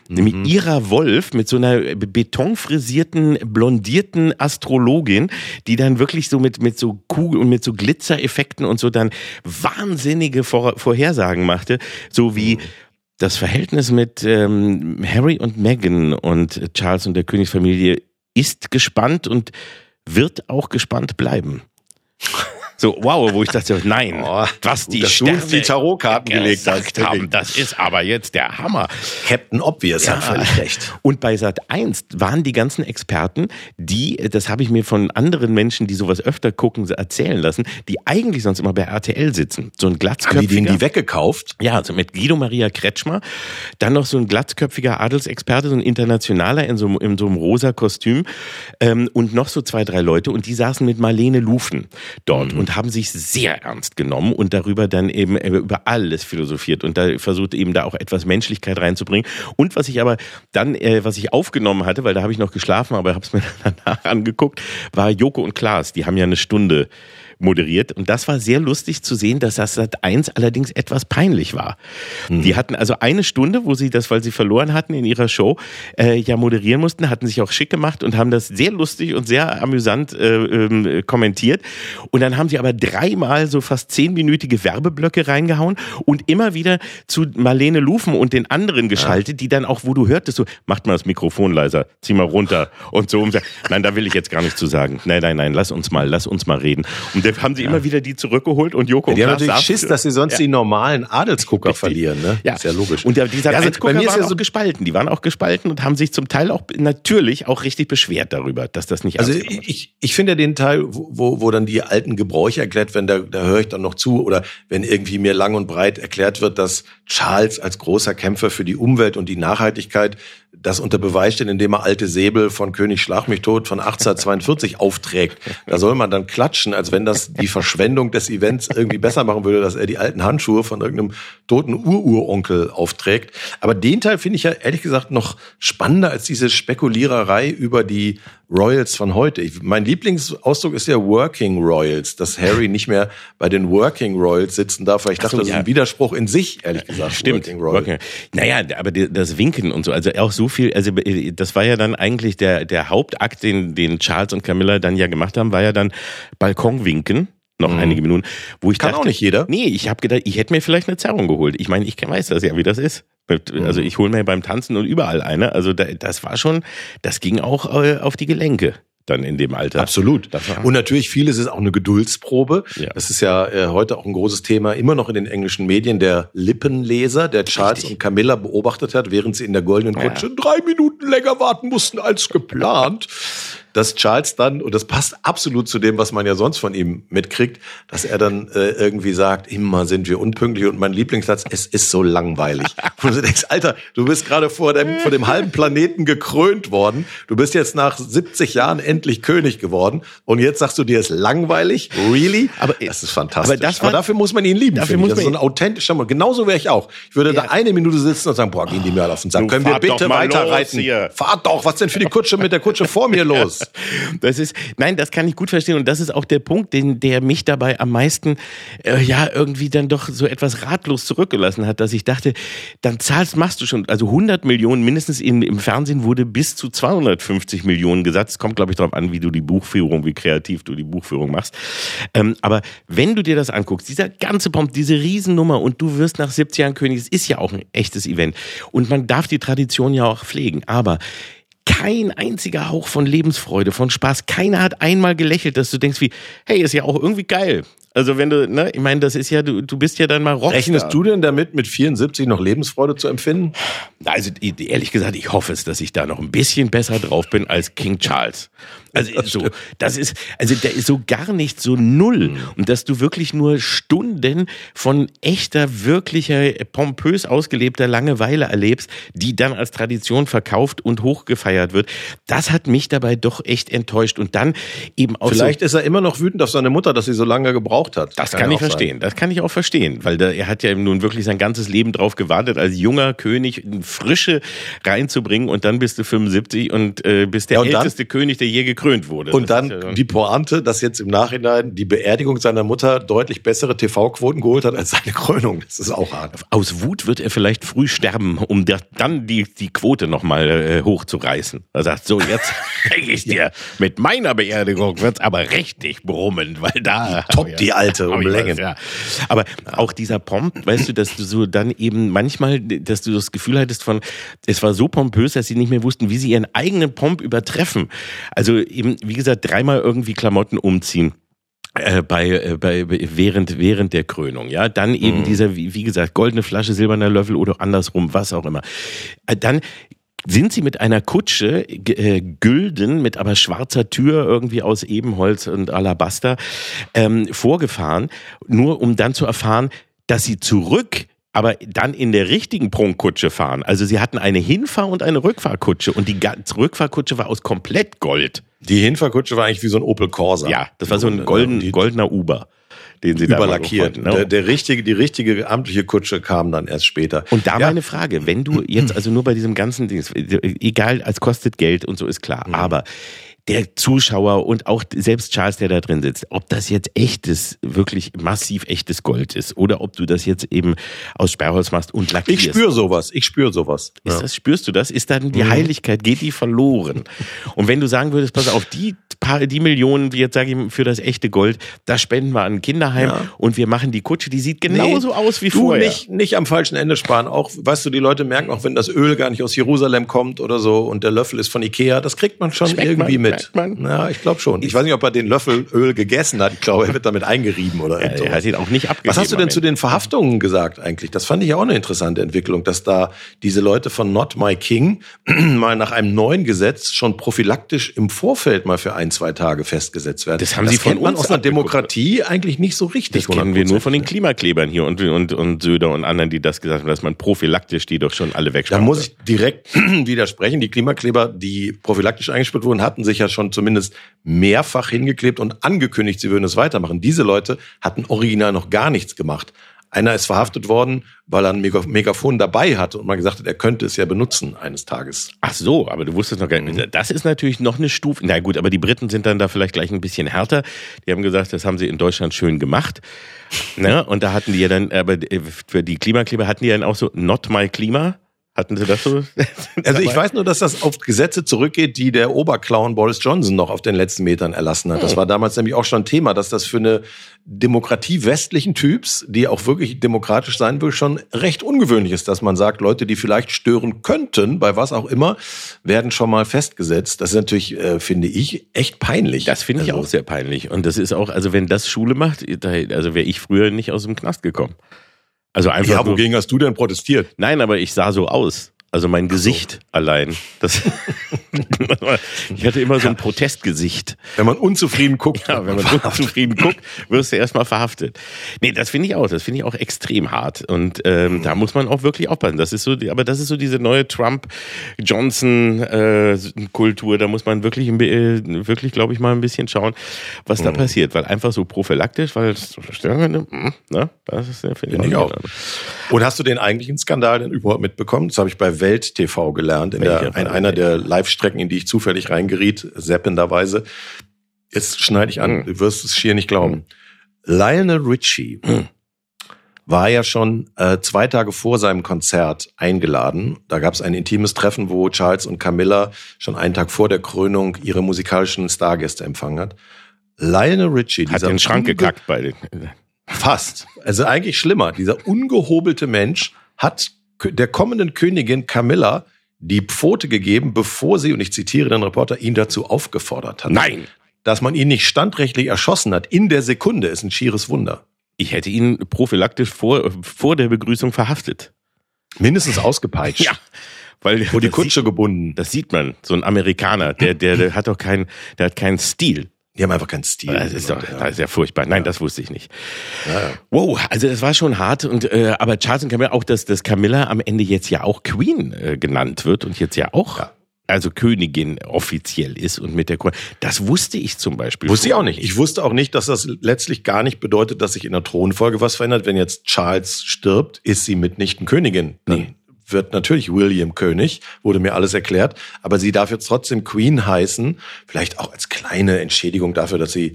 Nämlich Ira Wolf mit so einer betonfrisierten, blondierten Astrologin, die dann wirklich so mit, mit so Kugel und mit so Glitzereffekten und so dann wahnsinnige Vor Vorhersagen machte, so wie das Verhältnis mit ähm, Harry und Meghan und Charles und der Königsfamilie ist gespannt und wird auch gespannt bleiben. So, wow, wo ich dachte, nein, Oh, was die Sterne die Tarotkarten gelegt hast. haben, das ist aber jetzt der Hammer. Captain Obvious hat völlig recht. Und bei Sat 1 waren die ganzen Experten, die, das habe ich mir von anderen Menschen, die sowas öfter gucken, erzählen lassen, die eigentlich sonst immer bei RTL sitzen. So ein Haben glatzköpfiger. die denen die weggekauft? Ja, also mit Guido Maria Kretschmer, dann noch so ein glatzköpfiger Adelsexperte, so ein internationaler in so, einem- in so einem rosa Kostüm ähm, und noch so zwei, drei Leute und die saßen mit Marlene Lufen dort und haben sich sehr ernst genommen und darüber dann eben äh, über alles philosophiert und da versucht eben da auch etwas Menschlichkeit reinzubringen. Und was ich aber dann, äh, was ich aufgenommen hatte, weil da habe ich noch geschlafen, aber habe es mir [LAUGHS] danach angeguckt, war Joko und Klaas. Die haben ja eine Stunde moderiert. Und das war sehr lustig zu sehen, dass das Sat 1 allerdings etwas peinlich war. Die hatten also eine Stunde, wo sie das, weil sie verloren hatten in ihrer Show, äh, ja moderieren mussten, hatten sich auch schick gemacht und haben das sehr lustig und sehr amüsant äh, ähm, kommentiert. Und dann haben sie aber dreimal so fast zehnminütige Werbeblöcke reingehauen und immer wieder zu Marlene Lufen und den anderen geschaltet, die dann auch, wo du hörtest, so, macht mal das Mikrofon leiser, zieh mal runter und so. Und nein, da will ich jetzt gar nicht zu sagen. Nein, nein, nein, lass uns mal, lass uns mal reden. Und dann haben sie immer wieder die zurückgeholt und Joko Die haben natürlich saß- Schiss, dass sie sonst Ja. die normalen Adelsgucker verlieren, ne? Ja. Ist ja logisch. Und dieser Ja, also bei mir ist ja so gespalten. Die waren auch gespalten und haben sich zum Teil auch natürlich auch richtig beschwert darüber, dass das nicht Also ich, ich, finde ja den Teil, wo, wo- wo dann die alten Gebräuche erklärt werden, da, da höre ich dann noch zu. Oder wenn irgendwie mir lang und breit erklärt wird, dass Charles als großer Kämpfer für die Umwelt und die Nachhaltigkeit das unter Beweis stellt, indem er alte Säbel von König Schlag mich tot von 1842 [LAUGHS] aufträgt. Da soll man dann klatschen, als wenn das die Verschwendung des Events irgendwie besser machen würde, dass er die alten Handschuhe von irgendeinem toten Ururonkel aufträgt. Aber den Teil finde ich ja ehrlich gesagt noch spannender als diese Spekuliererei über die Royals von heute. Ich, mein Lieblingsausdruck ist ja Working Royals, dass Harry nicht mehr bei den Working Royals sitzen darf, weil ich dachte, so, das ist ja. ein Widerspruch in sich, ehrlich gesagt. Stimmt. Working Royal. Working. Naja, aber das Winken und so, also auch so viel, also das war ja dann eigentlich der, der Hauptakt, den, den Charles und Camilla dann ja gemacht haben, war ja dann Balkonwinken. Noch einige Minuten, wo ich Mhm. Kann dachte, auch nicht jeder. Nee, ich habe gedacht, ich hätte mir vielleicht eine Zerrung geholt. Ich meine, ich weiß das ja, wie das ist. Mhm. Also ich hole mir beim Tanzen und überall eine. Also da, das war schon, das ging auch äh, auf die Gelenke dann in dem Alter. Absolut. Und natürlich vieles ist auch eine Geduldsprobe. Ja. Das ist ja äh, heute auch ein großes Thema, immer noch in den englischen Medien, der Lippenleser, der Charles Richtig. und Camilla beobachtet hat, während sie in der goldenen Ja. Kutsche drei Minuten länger warten mussten als geplant. Dass Charles dann, und das passt absolut zu dem, was man ja sonst von ihm mitkriegt, dass er dann äh, irgendwie sagt, immer sind wir unpünktlich und mein Lieblingssatz, es ist so langweilig. [LAUGHS] Wo du denkst, Alter, du bist gerade vor dem, vor dem halben Planeten gekrönt worden, du bist jetzt nach 70 Jahren endlich König geworden und jetzt sagst du dir, es ist langweilig? Really? Aber- das ist fantastisch. aber das war- dafür muss man ihn lieben. Dafür muss das ist so man ein authentischer Mann. Genauso wäre ich auch. Ich würde da eine Minute sitzen und sagen, boah, gehen die mir auf den Sack. Können wir bitte weiterreiten? Fahrt doch, was denn für die Kutsche mit der Kutsche vor mir los? [LAUGHS] Das ist, nein, das kann ich gut verstehen. Und das ist auch der Punkt, den, der mich dabei am meisten, äh, ja, irgendwie dann doch so etwas ratlos zurückgelassen hat, dass ich dachte, dann zahlst, machst du schon, also 100 Millionen, mindestens in, im Fernsehen wurde bis zu 250 Millionen gesagt. Es kommt, glaube ich, darauf an, wie du die Buchführung, wie kreativ du die Buchführung machst. Ähm, aber wenn du dir das anguckst, dieser ganze Pomp, diese Riesennummer und du wirst nach 70 Jahren König, es ist ja auch ein echtes Event. Und man darf die Tradition ja auch pflegen. Aber kein einziger Hauch von Lebensfreude, von Spaß. Keiner hat einmal gelächelt, dass du denkst wie, hey, ist ja auch irgendwie geil. Also wenn du, ne, ich meine, das ist ja, du, du bist ja dann mal Rockstar. Rechnest du denn damit, mit 74 noch Lebensfreude zu empfinden? Also ehrlich gesagt, ich hoffe es, dass ich da noch ein bisschen besser drauf bin als King Charles. Also so, das ist, also der ist so gar nicht so null. Und dass du wirklich nur Stunden von echter, wirklicher, pompös ausgelebter Langeweile erlebst, die dann als Tradition verkauft und hochgefeiert wird, das hat mich dabei doch echt enttäuscht. Und dann eben auch Vielleicht so, ist er immer noch wütend auf seine Mutter, dass sie so lange gebraucht hat. das kann, ich auch sein. verstehen. Das kann ich auch verstehen, weil da, er hat ja nun wirklich sein ganzes Leben drauf gewartet, als junger König Frische reinzubringen und dann bist du 75 und äh, bist der Ja, und dann- älteste König, der je gekrönt wurde. Und Das dann ja die Pointe, dass jetzt im Nachhinein die Beerdigung seiner Mutter deutlich bessere TV-Quoten geholt hat als seine Krönung. Das ist auch hart. aus Wut wird er vielleicht früh sterben, um da, dann die, die Quote nochmal äh, hochzureißen. Er sagt, so jetzt [LAUGHS] zeige ich dir, mit meiner Beerdigung wird's aber richtig brummen, weil da... Top die Alte um Längen. ja. Aber auch dieser Pomp, weißt du, dass du so dann eben manchmal, dass du das Gefühl hattest von, es war so pompös, dass sie nicht mehr wussten, wie sie ihren eigenen Pomp übertreffen. Also eben, wie gesagt, dreimal irgendwie Klamotten umziehen. Äh, bei, äh, bei während während der Krönung, ja, dann eben dieser wie, wie gesagt goldene Flasche, silberner Löffel oder andersrum, was auch immer. Äh, dann sind sie mit einer Kutsche äh, gülden mit aber schwarzer Tür irgendwie aus Ebenholz und Alabaster ähm, vorgefahren, nur um dann zu erfahren, dass sie zurück aber dann in der richtigen Prunkkutsche fahren. Also sie hatten eine Hinfahr- und eine Rückfahrkutsche und die ga- Rückfahrkutsche war aus komplett Gold. Die Hinfahrkutsche war eigentlich wie so ein Opel Corsa. Ja, das war so ein golden, goldener Uber, den sie da überlackiert. ne? Der, der richtige, die richtige amtliche Kutsche kam dann erst später. Und da ja, meine Frage, wenn du jetzt also nur bei diesem ganzen Ding, egal, es kostet Geld und so ist klar, aber der Zuschauer und auch selbst Charles, der da drin sitzt, ob das jetzt echtes, wirklich massiv echtes Gold ist oder ob du das jetzt eben aus Sperrholz machst und lackierst. ich spüre sowas. Ich spüre sowas. Ist das, spürst du das? Ist dann Mhm. die Heiligkeit, geht die verloren? Und wenn du sagen würdest, pass auf, die paar, die Millionen, wie jetzt sage ich, für das echte Gold, das spenden wir an ein Kinderheim Ja. und wir machen die Kutsche, die sieht genauso Nee, aus wie du vorher. nicht, nicht am falschen Ende sparen. Auch, weißt du, die Leute merken auch, wenn das Öl gar nicht aus Jerusalem kommt oder so und der Löffel ist von Ikea, das kriegt man schon Schmeckt irgendwie man, mit. Merkt man. Ja, ich glaube schon. Ich weiß nicht, ob er den Löffel Öl gegessen hat. Ich glaube, er wird damit eingerieben oder Ja, er hat ihn auch nicht abgegeben. Was hast du denn zu den Verhaftungen gesagt eigentlich? Das fand ich ja auch eine interessante Entwicklung, dass da diese Leute von Not My King [CLEARS THROAT] mal nach einem neuen Gesetz schon prophylaktisch im Vorfeld mal für ein, zwei Tage festgesetzt werden. Das haben sie von kennt man uns aus einer. Demokratie eigentlich nicht so richtig. Das kennen wir nur von den 100%. Klimaklebern hier und, und, und Söder und anderen, die das gesagt haben, dass man prophylaktisch die doch schon alle Da wegsparen muss ich direkt [CLEARS THROAT] widersprechen. Die Klimakleber, die prophylaktisch eingespielt wurden, hatten sich ja schon zumindest mehrfach hingeklebt und angekündigt, sie würden es weitermachen. Diese Leute hatten original noch gar nichts gemacht. Einer ist verhaftet worden, weil er ein Mega- Megafon dabei hatte und man gesagt hat, er könnte es ja benutzen eines Tages. Ach so, aber du wusstest noch gar Mhm. nicht. Das ist natürlich noch eine Stufe. Na gut, aber die Briten sind dann da vielleicht gleich ein bisschen härter. Die haben gesagt, das haben sie in Deutschland schön gemacht. Ne? Und da hatten die ja dann, aber für die Klimakleber hatten die dann auch so Not My Klima. Hatten sie das so? [LAUGHS] Also ich weiß nur, dass das auf Gesetze zurückgeht, die der Oberclown Boris Johnson noch auf den letzten Metern erlassen hat. Das war damals nämlich auch schon Thema, dass das für eine Demokratie westlichen Typs, die auch wirklich demokratisch sein will, schon recht ungewöhnlich ist, dass man sagt, Leute, die vielleicht stören könnten, bei was auch immer, werden schon mal festgesetzt. Das ist natürlich, äh, finde ich, echt peinlich. Das finde ich Also, auch sehr peinlich. Und das ist auch, also wenn das Schule macht, also wäre ich früher nicht aus dem Knast gekommen. Also einfach Ja, nur, wogegen hast du denn protestiert? Nein, aber ich sah so aus. Also mein Gesicht allein. Das [LAUGHS] ich hatte immer so ein Protestgesicht. Wenn man unzufrieden guckt. Ja, wenn man unzufrieden guckt, wirst du erstmal verhaftet. Nee, das finde ich auch. Das finde ich auch extrem hart. Und ähm, da muss man auch wirklich aufpassen. Das ist so, aber das ist so diese neue Trump-Johnson-Kultur. Äh, da muss man wirklich, äh, wirklich, glaube ich, mal ein bisschen schauen, was da mhm. passiert. Weil einfach so prophylaktisch, weil ne, ne, das ist, finde ich, ich auch. Und hast du den eigentlichen Skandal denn überhaupt mitbekommen? Das habe ich bei Welt TV gelernt, in, der, in einer der Live-Strecken, in die ich zufällig reingeriet, seppenderweise. Jetzt schneide ich an, mhm. du wirst es schier nicht glauben. Lionel Richie mhm. war ja schon äh, zwei Tage vor seinem Konzert eingeladen. Da gab es ein intimes Treffen, wo Charles und Camilla schon einen Tag vor der Krönung ihre musikalischen Stargäste empfangen hat. Lionel Richie, hat den Schrank gekackt bei den. Fast. Also eigentlich schlimmer. Dieser ungehobelte Mensch hat der kommenden Königin Camilla die Pfote gegeben, bevor sie, und ich zitiere den Reporter, ihn dazu aufgefordert hat. Nein! Dass man ihn nicht standrechtlich erschossen hat, in der Sekunde, ist ein schieres Wunder. Ich hätte ihn prophylaktisch vor, vor der Begrüßung verhaftet. Mindestens ausgepeitscht. [LAUGHS] ja. Weil Wo die Kutsche sieht, gebunden. Das sieht man. So ein Amerikaner, der, der, der hat doch keinen, der hat keinen Stil. Die haben einfach keinen Stil. Das ist doch das ist ja furchtbar. Nein, ja. das wusste ich nicht. Ja. Wow, also das war schon hart. Und äh, aber Charles und Camilla, auch dass, dass Camilla am Ende jetzt ja auch Queen äh, genannt wird und jetzt ja auch. Ja. Also Königin offiziell ist und mit der Krone. Das wusste ich zum Beispiel. Wusste ich auch nicht. Ich wusste auch nicht, dass das letztlich gar nicht bedeutet, dass sich in der Thronfolge was verändert. Wenn jetzt Charles stirbt, ist sie mitnichten Königin. Nee wird natürlich William König, wurde mir alles erklärt, aber sie darf jetzt trotzdem Queen heißen, vielleicht auch als kleine Entschädigung dafür, dass sie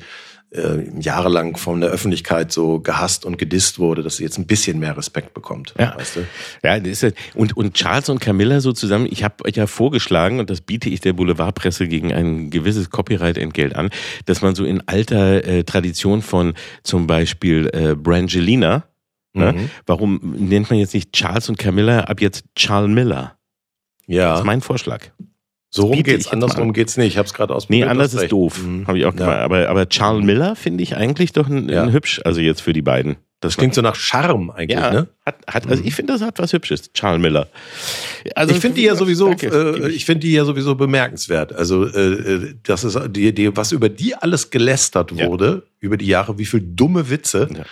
äh, jahrelang von der Öffentlichkeit so gehasst und gedisst wurde, dass sie jetzt ein bisschen mehr Respekt bekommt. Ja, weißt du? ja das ist, und, und Charles und Camilla so zusammen, ich habe euch ja vorgeschlagen, und das biete ich der Boulevardpresse gegen ein gewisses Copyright-Entgelt an, dass man so in alter äh, Tradition von zum Beispiel äh, Brangelina, Ne? Mhm. Warum nennt man jetzt nicht Charles und Camilla ab jetzt Charles Miller? Ja. Das ist mein Vorschlag. So rum geht's, andersrum geht's nicht. Ich habe es gerade ausprobiert. Nee, anders ist doof. Mhm. Habe ich auch gemacht. Aber, aber Charles Miller finde ich eigentlich doch ein, ja. ein hübsch, also jetzt für die beiden. Das klingt so nach Charme eigentlich, ja, ne? Hat, hat, also ich finde, das hat was Hübsches, Charles Miller. Also ich finde die ja sowieso, äh, ich finde die ja sowieso bemerkenswert. Also äh, äh, das ist die, die, was über die alles gelästert wurde ja. über die Jahre, wie viel dumme Witze. Ja.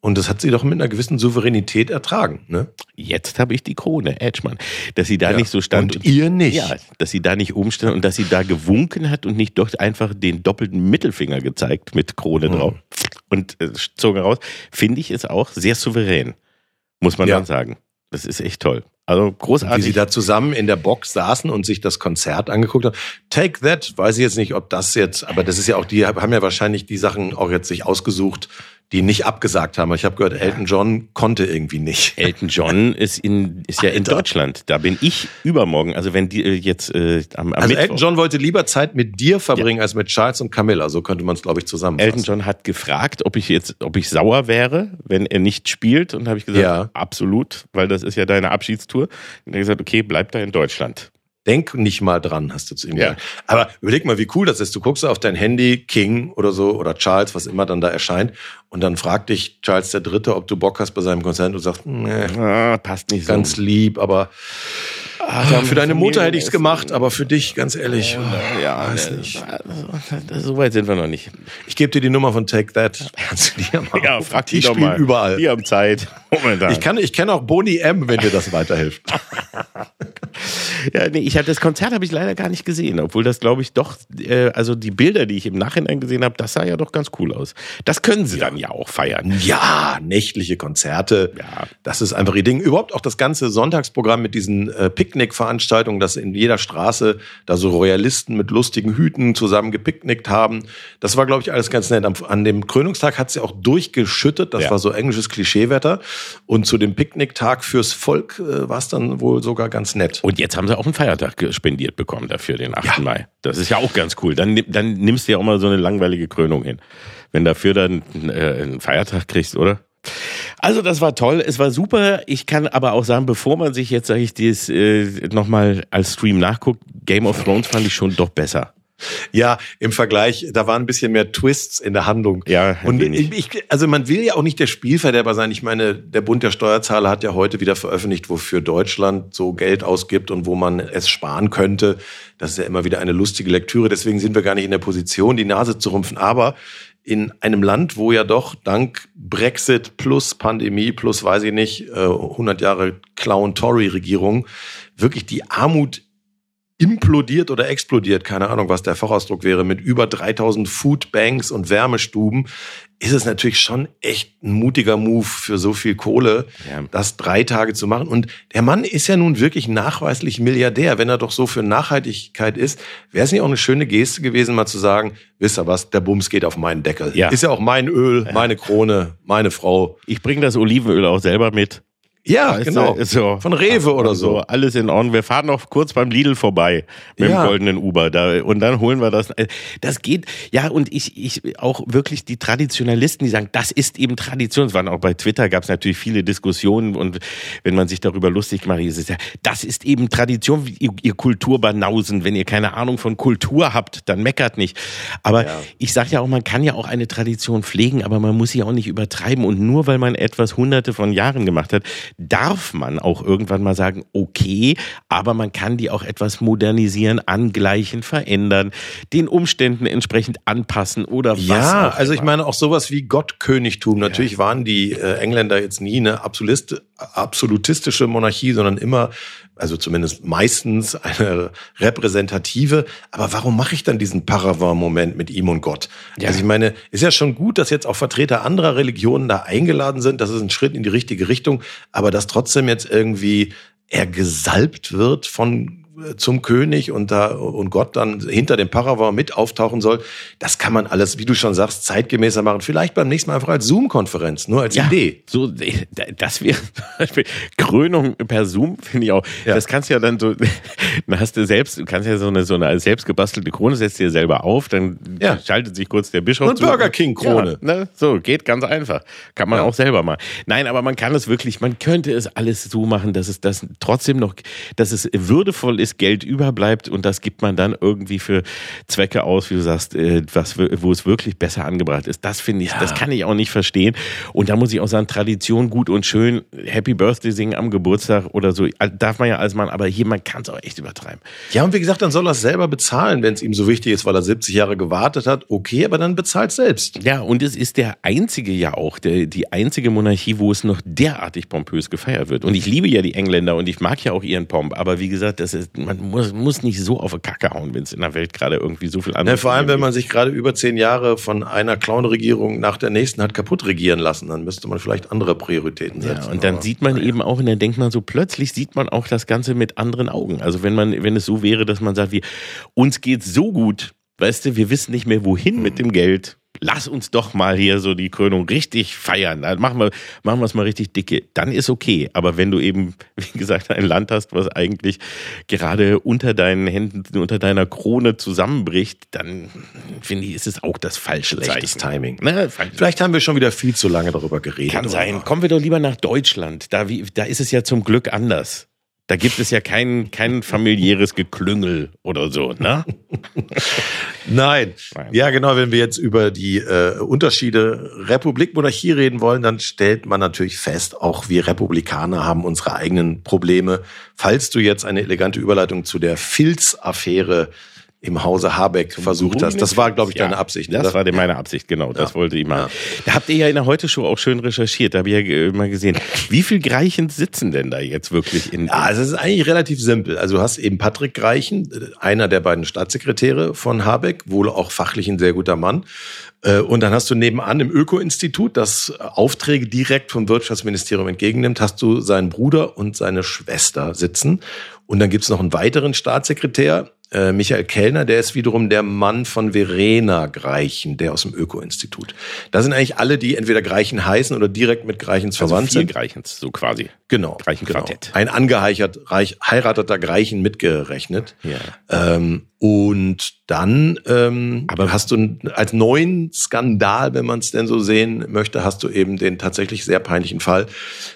Und das hat sie doch mit einer gewissen Souveränität ertragen. Ne? Jetzt habe ich die Krone, Edgemann. Dass sie da ja, nicht so stand. Und ihr nicht. Ja, dass sie da nicht umstand und dass sie da gewunken hat und nicht doch einfach den doppelten Mittelfinger gezeigt mit Krone mhm. drauf. Und äh, zog heraus. Finde ich es auch sehr souverän. Muss man ja. dann sagen. Das ist echt toll. Also großartig. Wie sie da zusammen in der Box saßen und sich das Konzert angeguckt haben. Take That, weiß ich jetzt nicht, ob das jetzt, aber das ist ja auch, die haben ja wahrscheinlich die Sachen auch jetzt sich ausgesucht, die nicht abgesagt haben. Ich habe gehört, Elton John konnte irgendwie nicht. Elton John ist in ist ja in Deutschland. Da bin ich übermorgen. Also wenn die äh, jetzt äh, am, am Also Mittwoch. Elton John wollte lieber Zeit mit dir verbringen ja. als mit Charles und Camilla. So könnte man es glaube ich zusammenfassen. Elton John hat gefragt, ob ich jetzt, ob ich sauer wäre, wenn er nicht spielt, und habe ich gesagt, ja. absolut, weil das ist ja deine Abschiedstour. Und er hat gesagt, okay, bleib da in Deutschland. Denk nicht mal dran, hast du zu ihm ja. gesagt. Aber überleg mal, wie cool das ist. Du guckst auf dein Handy, King oder so, oder Charles, was immer dann da erscheint, und dann fragt dich Charles der Dritte, ob du Bock hast bei seinem Konzert. Und du sagst, nee, ah, passt nicht ganz so. lieb, aber Ach, für deine Mutter hätte ich es gemacht, aber für dich, ganz ehrlich, ja, weiß nicht. So weit sind wir noch nicht. Ich gebe dir die Nummer von Take That. Kannst du die mal ja, frag die, die doch mal. überall. Die haben Zeit. [LAUGHS] Momentan. Ich kann, ich kenne auch Boni M, wenn dir das weiterhilft. [LAUGHS] ja, nee, ich hatte das Konzert habe ich leider gar nicht gesehen, obwohl das glaube ich doch, äh, also die Bilder, die ich im Nachhinein gesehen habe, das sah ja doch ganz cool aus. Das können sie ja. dann ja auch feiern. Ja, nächtliche Konzerte. Ja. Das ist einfach ihr Ding. Überhaupt auch das ganze Sonntagsprogramm mit diesen äh, Picknickveranstaltungen, dass in jeder Straße da so Royalisten mit lustigen Hüten zusammen gepicknickt haben. Das war, glaube ich, alles ganz nett. An dem Krönungstag hat sie auch durchgeschüttet. Das ja. war so englisches Klischeewetter. Und zu dem Picknicktag fürs Volk äh, war es dann wohl sogar ganz nett. Und jetzt haben sie auch einen Feiertag spendiert bekommen dafür, den 8. Ja. Mai. Das ist ja auch ganz cool. Dann, dann nimmst du ja auch mal so eine langweilige Krönung hin. Wenn dafür dann äh, einen Feiertag kriegst, oder? Also das war toll, es war super. Ich kann aber auch sagen, bevor man sich jetzt, sage ich, das äh, nochmal als Stream nachguckt, Game of Thrones fand ich schon doch besser. Ja, im Vergleich, da waren ein bisschen mehr Twists in der Handlung. Ja, und ich, also man will ja auch nicht der Spielverderber sein. Ich meine, der Bund der Steuerzahler hat ja heute wieder veröffentlicht, wofür Deutschland so Geld ausgibt und wo man es sparen könnte. Das ist ja immer wieder eine lustige Lektüre. Deswegen sind wir gar nicht in der Position, die Nase zu rumpfen. Aber in einem Land, wo ja doch dank Brexit plus Pandemie plus, weiß ich nicht, 100 äh, Jahre Clown-Tory-Regierung wirklich die Armut implodiert oder explodiert, keine Ahnung, was der Fachausdruck wäre, mit über 3000 Foodbanks und Wärmestuben, ist es natürlich schon echt ein mutiger Move für so viel Kohle, ja. das drei Tage zu machen. Und der Mann ist ja nun wirklich nachweislich Milliardär. Wenn er doch so für Nachhaltigkeit ist, wäre es nicht auch eine schöne Geste gewesen, mal zu sagen, wisst ihr was, der Bums geht auf meinen Deckel. Ja. Ist ja auch mein Öl, meine Krone, meine Frau. Ich bringe das Olivenöl auch selber mit. Ja, genau. So, Von Rewe oder so. Alles in Ordnung. Wir fahren noch kurz beim Lidl vorbei mit ja. dem goldenen Uber da und dann holen wir das. Das geht. Ja, und ich, ich auch wirklich die Traditionalisten, die sagen, das ist eben Tradition. Es waren auch bei Twitter gab es natürlich viele Diskussionen und wenn man sich darüber lustig macht, ist es ja, das ist eben Tradition, ihr, ihr Kulturbanausen. Wenn ihr keine Ahnung von Kultur habt, dann meckert nicht. Aber ja. ich sage ja auch, man kann ja auch eine Tradition pflegen, aber man muss sie auch nicht übertreiben. Und nur weil man etwas hunderte von Jahren gemacht hat, darf man auch irgendwann mal sagen, okay, aber man kann die auch etwas modernisieren, angleichen, verändern, den Umständen entsprechend anpassen oder was. Ja, also ich meine auch sowas wie Gottkönigtum. Natürlich ja. waren die äh, Engländer jetzt nie eine absolutistische Monarchie, sondern immer also zumindest meistens eine repräsentative. Aber warum mache ich dann diesen Paravant-Moment mit ihm und Gott? Ja. Also ich meine, ist ja schon gut, dass jetzt auch Vertreter anderer Religionen da eingeladen sind. Das ist ein Schritt in die richtige Richtung. Aber dass trotzdem jetzt irgendwie er gesalbt wird von zum König und da und Gott dann hinter dem Paravent mit auftauchen soll, das kann man alles, wie du schon sagst, zeitgemäßer machen. Vielleicht beim nächsten Mal einfach als Zoom-Konferenz, nur als ja, Idee. So, das wäre [LAUGHS] Krönung per Zoom, finde ich auch. Ja. Das kannst du ja dann so, [LAUGHS] dann hast du selbst, du kannst ja so eine, so eine selbst gebastelte Krone, setzt dir selber auf, dann ja. schaltet sich kurz der Bischof Und Burger King Krone. Ne? So, geht ganz einfach. Kann man auch selber mal. Nein, aber man kann es wirklich, man könnte es alles so machen, dass es das trotzdem noch, dass es würdevoll ist, ist, Geld überbleibt und das gibt man dann irgendwie für Zwecke aus, wie du sagst, äh, was, wo es wirklich besser angebracht ist. Das finde ich, ja. das kann ich auch nicht verstehen. Und da muss ich auch sagen, Tradition gut und schön, Happy Birthday singen am Geburtstag oder so, darf man ja als Mann, aber hier, man kann es auch echt übertreiben. Ja, und wie gesagt, dann soll er es selber bezahlen, wenn es ihm so wichtig ist, weil er 70 Jahre gewartet hat. Okay, aber dann bezahlt selbst. Ja, und es ist der einzige ja auch, der, die einzige Monarchie, wo es noch derartig pompös gefeiert wird. Und ich liebe ja die Engländer und ich mag ja auch ihren Pomp, aber wie gesagt, das ist, man muss, muss nicht so auf die Kacke hauen, wenn es in der Welt gerade irgendwie so viel anderes ja, Vor allem, wenn man sich gerade über zehn Jahre von einer Clown-Regierung nach der nächsten hat kaputt regieren lassen, dann müsste man vielleicht andere Prioritäten setzen. Ja, und dann sieht man eben auch, und dann denkt man so, plötzlich sieht man auch das Ganze mit anderen Augen. Also wenn man, wenn es so wäre, dass man sagt, wie, uns geht's so gut, weißt du, wir wissen nicht mehr wohin mit dem Geld lass uns doch mal hier so die Krönung richtig feiern. Dann machen wir, machen wir es mal richtig dicke. Dann ist okay. Aber wenn du eben, [LAUGHS] wie gesagt, ein Land hast, was eigentlich gerade unter deinen Händen, unter deiner Krone zusammenbricht, dann finde ich, ist es auch das falsche Schlechtes Zeichen. Timing. Na, Vielleicht haben wir schon wieder viel zu lange darüber geredet. Kann sein. Kommen wir doch lieber nach Deutschland. Da, wie, da ist es ja zum Glück anders. Da gibt es ja kein, kein familiäres Geklüngel oder so, ne? [LAUGHS] Nein. Nein. Ja, genau. Wenn wir jetzt über die äh, Unterschiede Republik, Monarchie reden wollen, dann stellt man natürlich fest, auch wir Republikaner haben unsere eigenen Probleme. Falls du jetzt eine elegante Überleitung zu der Filz-Affäre im Hause Habeck Zum versucht hast. Das war, glaube ich, deine Absicht. Das oder? war meine Absicht, genau. Das wollte ich mal. Ja. Da habt ihr ja in der Heute-Show auch schön recherchiert. Da habe ich ja mal gesehen. Wie viel Greichen sitzen denn da jetzt wirklich in? Ja, also es ist eigentlich relativ simpel. Also du hast eben Patrick Greichen, einer der beiden Staatssekretäre von Habeck, wohl auch fachlich ein sehr guter Mann. Äh, und dann hast du nebenan im Öko-Institut, das Aufträge direkt vom Wirtschaftsministerium entgegennimmt, hast du seinen Bruder und seine Schwester sitzen. Und dann gibt's noch einen weiteren Staatssekretär, äh, Michael Kellner, der ist wiederum der Mann von Verena Greichen, der aus dem Öko-Institut. Da sind eigentlich alle, die entweder Greichen heißen oder direkt mit Greichens also verwandt sind. Greichens, so quasi. Genau. Greichen genau. Ein angeheirateter Greichen mitgerechnet. Ja. Ähm, und dann ähm, aber hast du als neuen Skandal, wenn man es denn so sehen möchte, hast du eben den tatsächlich sehr peinlichen Fall,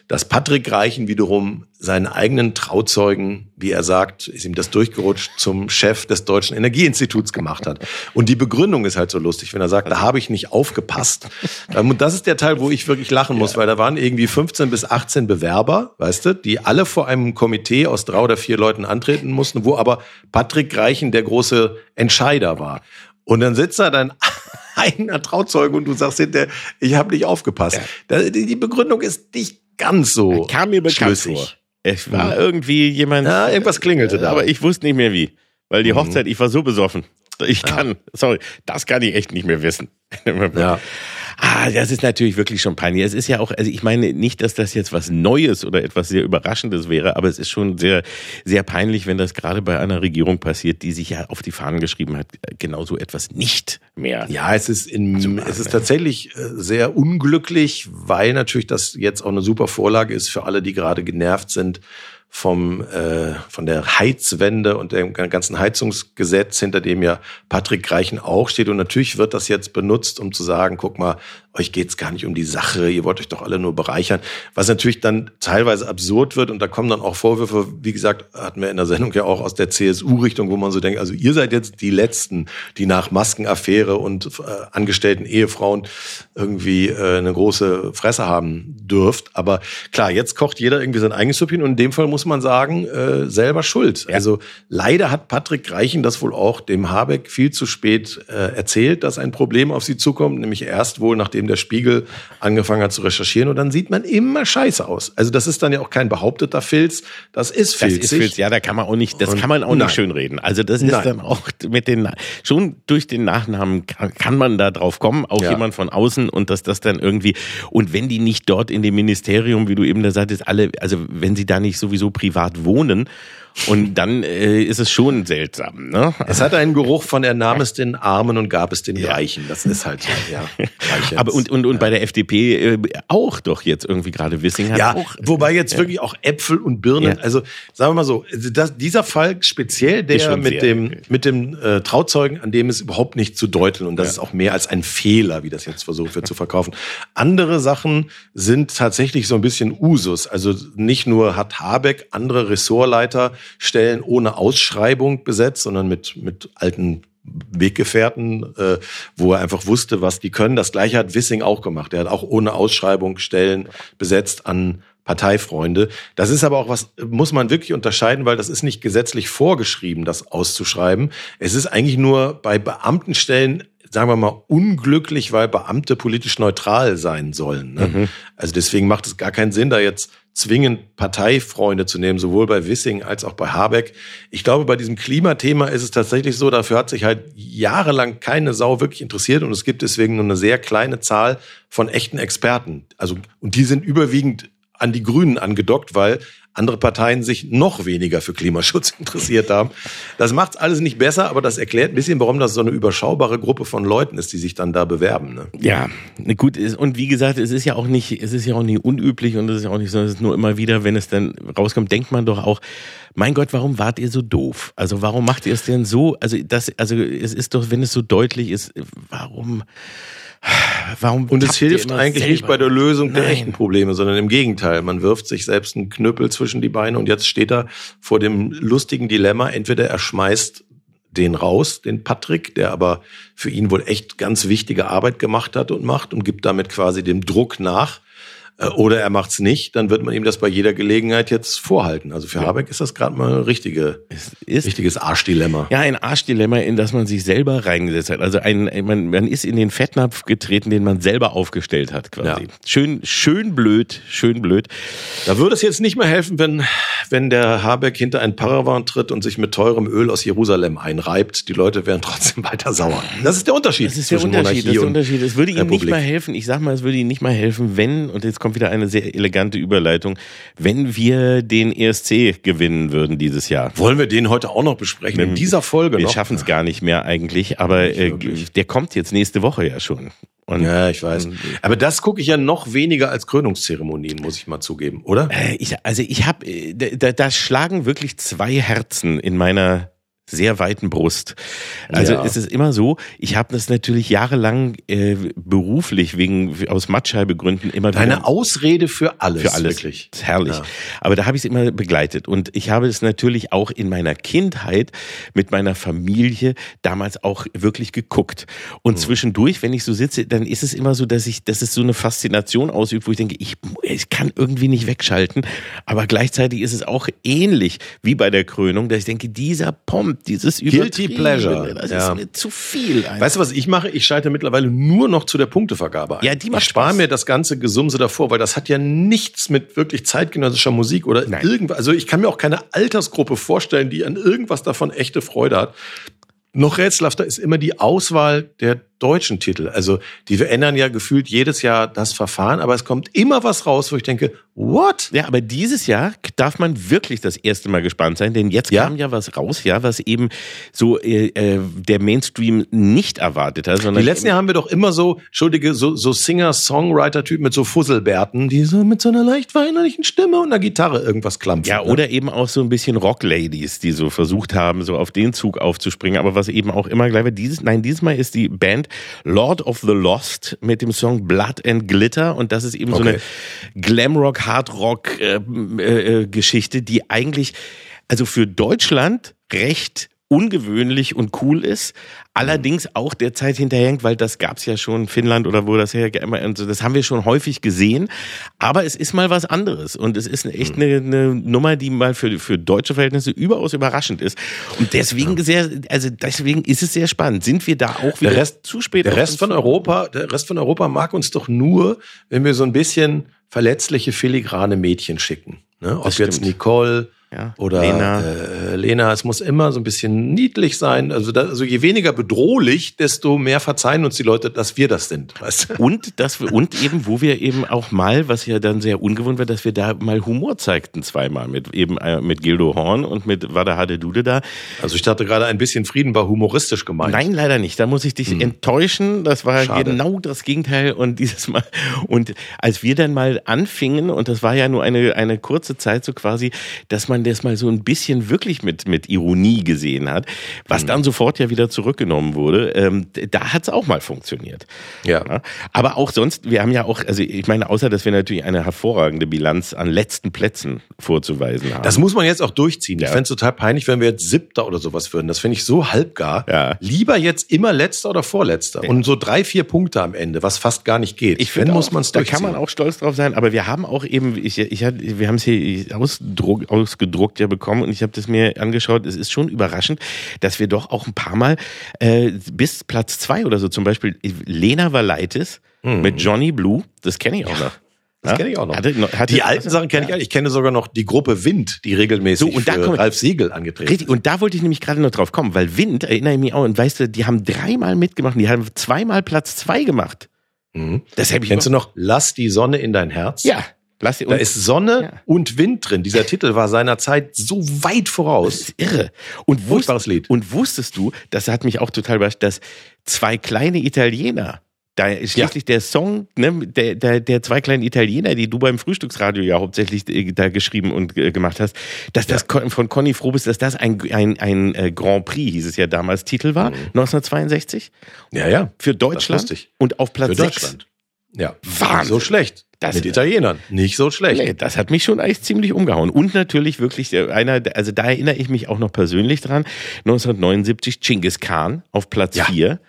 dass Patrick Reichen wiederum seinen eigenen Trauzeugen, wie er sagt, ist ihm das durchgerutscht, zum Chef des Deutschen Energieinstituts gemacht hat. Und die Begründung ist halt so lustig, wenn er sagt, da habe ich nicht aufgepasst. Ähm, und das ist der Teil, wo ich wirklich lachen muss, weil da waren irgendwie 15 bis 18 Bewerber, weißt du, die alle vor einem Komitee aus drei oder vier Leuten antreten mussten, wo aber Patrick Reichen der große Entscheider war. Und dann sitzt er dann [LAUGHS] eigener Trauzeuge und du sagst hinterher, ich habe nicht aufgepasst. Ja. Die Begründung ist nicht ganz so Kam mir bekannt schlüssig. vor. Es war irgendwie jemand. Ja, irgendwas klingelte da. Aber ich wusste nicht mehr wie. Weil die mhm. Hochzeit, ich war so besoffen. Ich kann, ja. sorry, das kann ich echt nicht mehr wissen. [LAUGHS] ja. Ah, das ist natürlich wirklich schon peinlich. Es ist ja auch, also ich meine nicht, dass das jetzt was Neues oder etwas sehr Überraschendes wäre, aber es ist schon sehr, sehr peinlich, wenn das gerade bei einer Regierung passiert, die sich ja auf die Fahnen geschrieben hat, genauso etwas nicht mehr. Ja, es ist in, es ist tatsächlich äh, sehr unglücklich, weil natürlich das jetzt auch eine super Vorlage ist für alle, die gerade genervt sind vom äh, von der Heizwende und dem ganzen Heizungsgesetz, hinter dem ja Patrick Reichen auch steht. Und natürlich wird das jetzt benutzt, um zu sagen, guck mal, euch geht's gar nicht um die Sache, ihr wollt euch doch alle nur bereichern. Was natürlich dann teilweise absurd wird und da kommen dann auch Vorwürfe, wie gesagt, hatten wir in der Sendung ja auch aus der CSU-Richtung, wo man so denkt, also ihr seid jetzt die Letzten, die nach Maskenaffäre und äh, angestellten Ehefrauen irgendwie äh, eine große Fresse haben dürft. Aber klar, jetzt kocht jeder irgendwie sein eigenes Süppchen und in dem Fall muss man sagen, äh, selber schuld. Ja. Also leider hat Patrick Reichen das wohl auch dem Habeck viel zu spät äh, erzählt, dass ein Problem auf sie zukommt, nämlich erst wohl, nachdem nachdem der Spiegel angefangen hat zu recherchieren. Und dann sieht man immer scheiße aus. Also das ist dann ja auch kein behaupteter Filz. Das ist filzig. Das ist Filz. Ja, da kann man auch nicht, das und kann man auch nein. nicht schönreden. Also das ist nein. dann auch mit den, schon durch den Nachnamen kann, kann man da drauf kommen, auch ja. jemand von außen und dass das dann irgendwie, und wenn die nicht dort in dem Ministerium, wie du eben da sagtest, alle, also wenn sie da nicht sowieso privat wohnen, und dann äh, ist es schon seltsam. Ne? Es hat einen Geruch von er nahm es den Armen und gab es den ja. Reichen. Das ist halt so, ja. [LAUGHS] Aber und, und, und ja. bei der FDP äh, auch doch jetzt irgendwie gerade Wissing hat ja, auch. Wobei jetzt ja. wirklich auch Äpfel und Birnen, ja. also sagen wir mal so, das, dieser Fall speziell der mit dem, okay. mit dem äh, Trauzeugen, an dem ist überhaupt nicht zu deuteln und das ist auch mehr als ein Fehler, wie das jetzt versucht wird zu verkaufen. Andere Sachen sind tatsächlich so ein bisschen Usus. Also nicht nur hat Habeck andere Ressortleiter Stellen ohne Ausschreibung besetzt, sondern mit, mit alten Weggefährten, äh, wo er einfach wusste, was die können. Das gleiche hat Wissing auch gemacht. Er hat auch ohne Ausschreibung Stellen besetzt an Parteifreunde. Das ist aber auch was, muss man wirklich unterscheiden, weil das ist nicht gesetzlich vorgeschrieben, das auszuschreiben. Es ist eigentlich nur bei Beamtenstellen sagen wir mal, unglücklich, weil Beamte politisch neutral sein sollen. Ne? Mhm. Also deswegen macht es gar keinen Sinn, da jetzt zwingend Parteifreunde zu nehmen, sowohl bei Wissing als auch bei Habeck. Ich glaube, bei diesem Klimathema ist es tatsächlich so, dafür hat sich halt jahrelang keine Sau wirklich interessiert und es gibt deswegen nur eine sehr kleine Zahl von echten Experten. Also, und die sind überwiegend an die Grünen angedockt, weil andere Parteien sich noch weniger für Klimaschutz [LAUGHS] interessiert haben. Das macht alles nicht besser, aber das erklärt ein bisschen, warum das so eine überschaubare Gruppe von Leuten ist, die sich dann da bewerben. Ne? Ja, gut. Und wie gesagt, es ist ja auch nicht, es ist ja auch nicht unüblich und es ist ja auch nicht so, es ist nur immer wieder, wenn es dann rauskommt, denkt man doch auch, mein Gott, warum wart ihr so doof? Also warum macht ihr es denn so? Also das, also es ist doch, wenn es so deutlich ist, warum? Warum und es hilft eigentlich selber? nicht bei der Lösung der echten Probleme, sondern im Gegenteil. Man wirft sich selbst einen Knüppel zwischen die Beine und jetzt steht er vor dem lustigen Dilemma. Entweder er schmeißt den raus, den Patrick, der aber für ihn wohl echt ganz wichtige Arbeit gemacht hat und macht und gibt damit quasi dem Druck nach. Äh, oder er macht's nicht, dann wird man ihm das bei jeder Gelegenheit jetzt vorhalten. Also für ja. Habeck ist das gerade mal ein richtige, richtiges Arschdilemma. Ja, ein Arschdilemma, in das man sich selber reingesetzt hat. Also ein, man, man ist in den Fettnapf getreten, den man selber aufgestellt hat, quasi. Ja. Schön, schön blöd, schön blöd. Da würde es jetzt nicht mehr helfen, wenn, wenn der Habeck hinter ein Paravan tritt und sich mit teurem Öl aus Jerusalem einreibt. Die Leute wären trotzdem [LAUGHS] weiter sauer. Das ist der Unterschied. Das ist der Unterschied. Das ist der Unterschied. Es würde ihm nicht mal helfen. Ich sag mal, es würde ihm nicht mal helfen, wenn, und jetzt kommt kommt wieder eine sehr elegante Überleitung. Wenn wir den ESC gewinnen würden dieses Jahr. Wollen wir den heute auch noch besprechen? In dieser Folge wir noch? Wir schaffen es gar nicht mehr eigentlich, aber äh, der kommt jetzt nächste Woche ja schon. Und, ja, ich weiß. Aber das gucke ich ja noch weniger als Krönungszeremonien, muss ich mal zugeben, oder? Äh, ich, also ich habe, äh, da, da schlagen wirklich zwei Herzen in meiner sehr weiten Brust. Also Ja. es ist immer so, ich habe das natürlich jahrelang äh, beruflich wegen aus Mattscheibegründen immer wieder Eine Ausrede für alles. für alles. Wirklich. Herrlich. Ja. Aber da habe ich es immer begleitet. Und ich habe es natürlich auch in meiner Kindheit mit meiner Familie damals auch wirklich geguckt. Und Mhm. zwischendurch, wenn ich so sitze, dann ist es immer so, dass ich, dass es so eine Faszination ausübt, wo ich denke, ich, ich kann irgendwie nicht wegschalten. Aber gleichzeitig ist es auch ähnlich wie bei der Krönung, dass ich denke, dieser Pomp, dieses Guilty Pleasure. das Ja. ist mir zu viel. einfach. Weißt du, was ich mache? Ich schalte mittlerweile nur noch zu der Punktevergabe ein. Ja, die macht ich spare mir das ganze Gesumse davor, weil das hat ja nichts mit wirklich zeitgenössischer Musik oder Nein. irgendwas. Also ich kann mir auch keine Altersgruppe vorstellen, die an irgendwas davon echte Freude hat. Noch rätselhafter ist immer die Auswahl der deutschen Titel. Also die verändern ja gefühlt jedes Jahr das Verfahren, aber es kommt immer was raus, wo ich denke, what? Ja, aber dieses Jahr darf man wirklich das erste Mal gespannt sein, denn jetzt Ja? kam ja was raus, ja, was eben so äh, äh, der Mainstream nicht erwartet hat, Die sondern letzten Jahre haben wir doch immer so, entschuldige, so, so Singer-Songwriter-Typen mit so Fusselbärten, die so mit so einer leicht weinerlichen Stimme und einer Gitarre irgendwas klampfen. ja, ne? oder eben auch so ein bisschen Rock-Ladies, die so versucht haben, so auf den Zug aufzuspringen, aber was eben auch immer gleich war, dieses, nein, dieses Mal ist die Band Lord of the Lost mit dem Song Blood and Glitter und das ist eben so Okay. eine Glamrock, Hardrock äh, äh, äh, Geschichte, die eigentlich also für Deutschland recht ungewöhnlich und cool ist, allerdings auch derzeit hinterhängt, weil das gab's ja schon in Finnland oder wo das her immer und so, das haben wir schon häufig gesehen, aber es ist mal was anderes und es ist echt eine, eine Nummer, die mal für für deutsche Verhältnisse überaus überraschend ist und deswegen sehr also deswegen ist es sehr spannend. Sind wir da auch wieder Der Rest- zu spät Der Rest von Europa, der Rest von Europa mag uns doch nur, wenn wir so ein bisschen verletzliche, filigrane Mädchen schicken. Ne? Ob jetzt. Nicole Ja, oder Lena. Äh, Lena, es muss immer so ein bisschen niedlich sein. Also, da, also je weniger bedrohlich, desto mehr verzeihen uns die Leute, dass wir das sind. [LAUGHS] Weißt? Und dass wir, und eben, wo wir eben auch mal, was ja dann sehr ungewohnt war, dass wir da mal Humor zeigten zweimal mit eben äh, mit Gildo Horn und mit Wada Hade Dude da. Also ich dachte gerade, ein bisschen Frieden war humoristisch gemeint. Nein, leider nicht. Da muss ich dich enttäuschen. Das war Schade. genau das Gegenteil. Und dieses Mal, und als wir dann mal anfingen, und das war ja nur eine, eine kurze Zeit so quasi, dass man das mal so ein bisschen wirklich mit, mit Ironie gesehen hat, was dann sofort ja wieder zurückgenommen wurde, ähm, da hat's auch mal funktioniert. Ja. Ja, aber auch sonst, wir haben ja auch, also ich meine, außer dass wir natürlich eine hervorragende Bilanz an letzten Plätzen vorzuweisen haben. Das muss man jetzt auch durchziehen. Ich Ja. fände es total peinlich, wenn wir jetzt Siebter oder sowas würden. Das finde ich so halbgar. Ja. Lieber jetzt immer Letzter oder Vorletzter. Und so drei, vier Punkte am Ende, was fast gar nicht geht. Ich finde, muss man es da kann man auch stolz drauf sein, aber wir haben auch eben, ich, ich, wir haben es hier ausdruck, ausgedruckt ja bekommen und ich habe das mir angeschaut, es ist schon überraschend, dass wir doch auch ein paar Mal äh, bis Platz zwei oder so, zum Beispiel Lena Valaitis mit Johnny Blue, das kenne ich auch noch. Mhm. Das kenne ich auch noch. Hatte, hatte, die alten Sachen kenne ich alle. Ich kenne sogar noch die Gruppe Wind, die regelmäßig So, und da für kommen- Ralf Siegel angetreten Richtig, und da wollte ich nämlich gerade noch drauf kommen, weil Wind, erinnere ich mich auch, und weißt du, die haben dreimal mitgemacht die haben zweimal Platz zwei gemacht. Mhm. Das habe ich Kennst du noch Lass die Sonne in dein Herz? Ja, lass sie Da ist Sonne Ja. und Wind drin. Dieser Titel war seiner Zeit so weit Das voraus. ist irre. Und, Furchtbares Lied. und wusstest du, das hat mich auch total überrascht, dass zwei kleine Italiener, da ist schließlich der Song, ne, der, der, der zwei kleinen Italiener, die du beim Frühstücksradio ja hauptsächlich äh, da geschrieben und äh, gemacht hast, dass das Con- von Conny Frobis, dass das ein, ein, ein äh, Grand Prix, hieß es ja damals, Titel war, 1962, Ja, ja. für Deutschland und auf Platz Für 6. Deutschland. Ja. Wahnsinn. So schlecht. Das- Mit Italienern. Nicht so schlecht. Nee, das hat mich schon eigentlich ziemlich umgehauen. Und natürlich wirklich einer, also da erinnere ich mich auch noch persönlich dran, 1979 Genghis Khan auf Platz Ja. 4.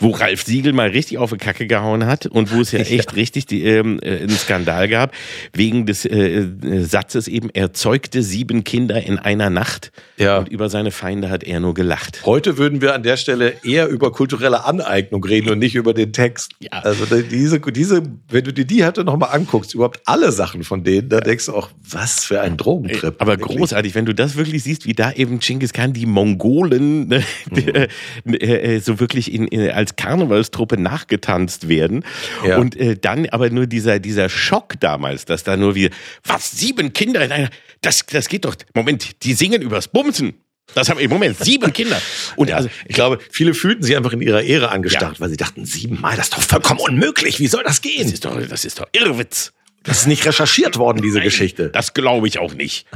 Wo Ralf Siegel mal richtig auf die Kacke gehauen hat und wo es [LAUGHS] ja echt richtig die, ähm, äh, einen Skandal gab, wegen des äh, äh, Satzes eben, er zeugte sieben Kinder in einer Nacht Ja. und über seine Feinde hat er nur gelacht. Heute würden wir an der Stelle eher über kulturelle Aneignung reden und nicht über den Text. Ja. Also diese, diese, wenn du dir die heute nochmal anguckst, überhaupt alle Sachen von denen, da denkst du auch, was für ein Drogentrip. Aber Wirklich. großartig, wenn du das wirklich siehst, wie da eben Genghis Khan die Mongolen ne, Mhm. [LAUGHS] äh, so wirklich in, in, als Karnevalstruppe nachgetanzt werden. Ja. Und äh, dann aber nur dieser, dieser Schock damals, dass da nur wie, was, sieben Kinder in einer, das, das geht doch, Moment, die singen übers Bumsen. Das haben, im Moment, sieben Kinder. Und Ja, also, ich glaube, viele fühlten sich einfach in ihrer Ehre angestarrt, Ja. weil sie dachten, siebenmal, das ist doch vollkommen unmöglich. Wie soll das das gehen? ist doch, das ist doch Irrwitz. Das ist nicht recherchiert worden, diese Nein, Geschichte. Das glaube ich auch nicht.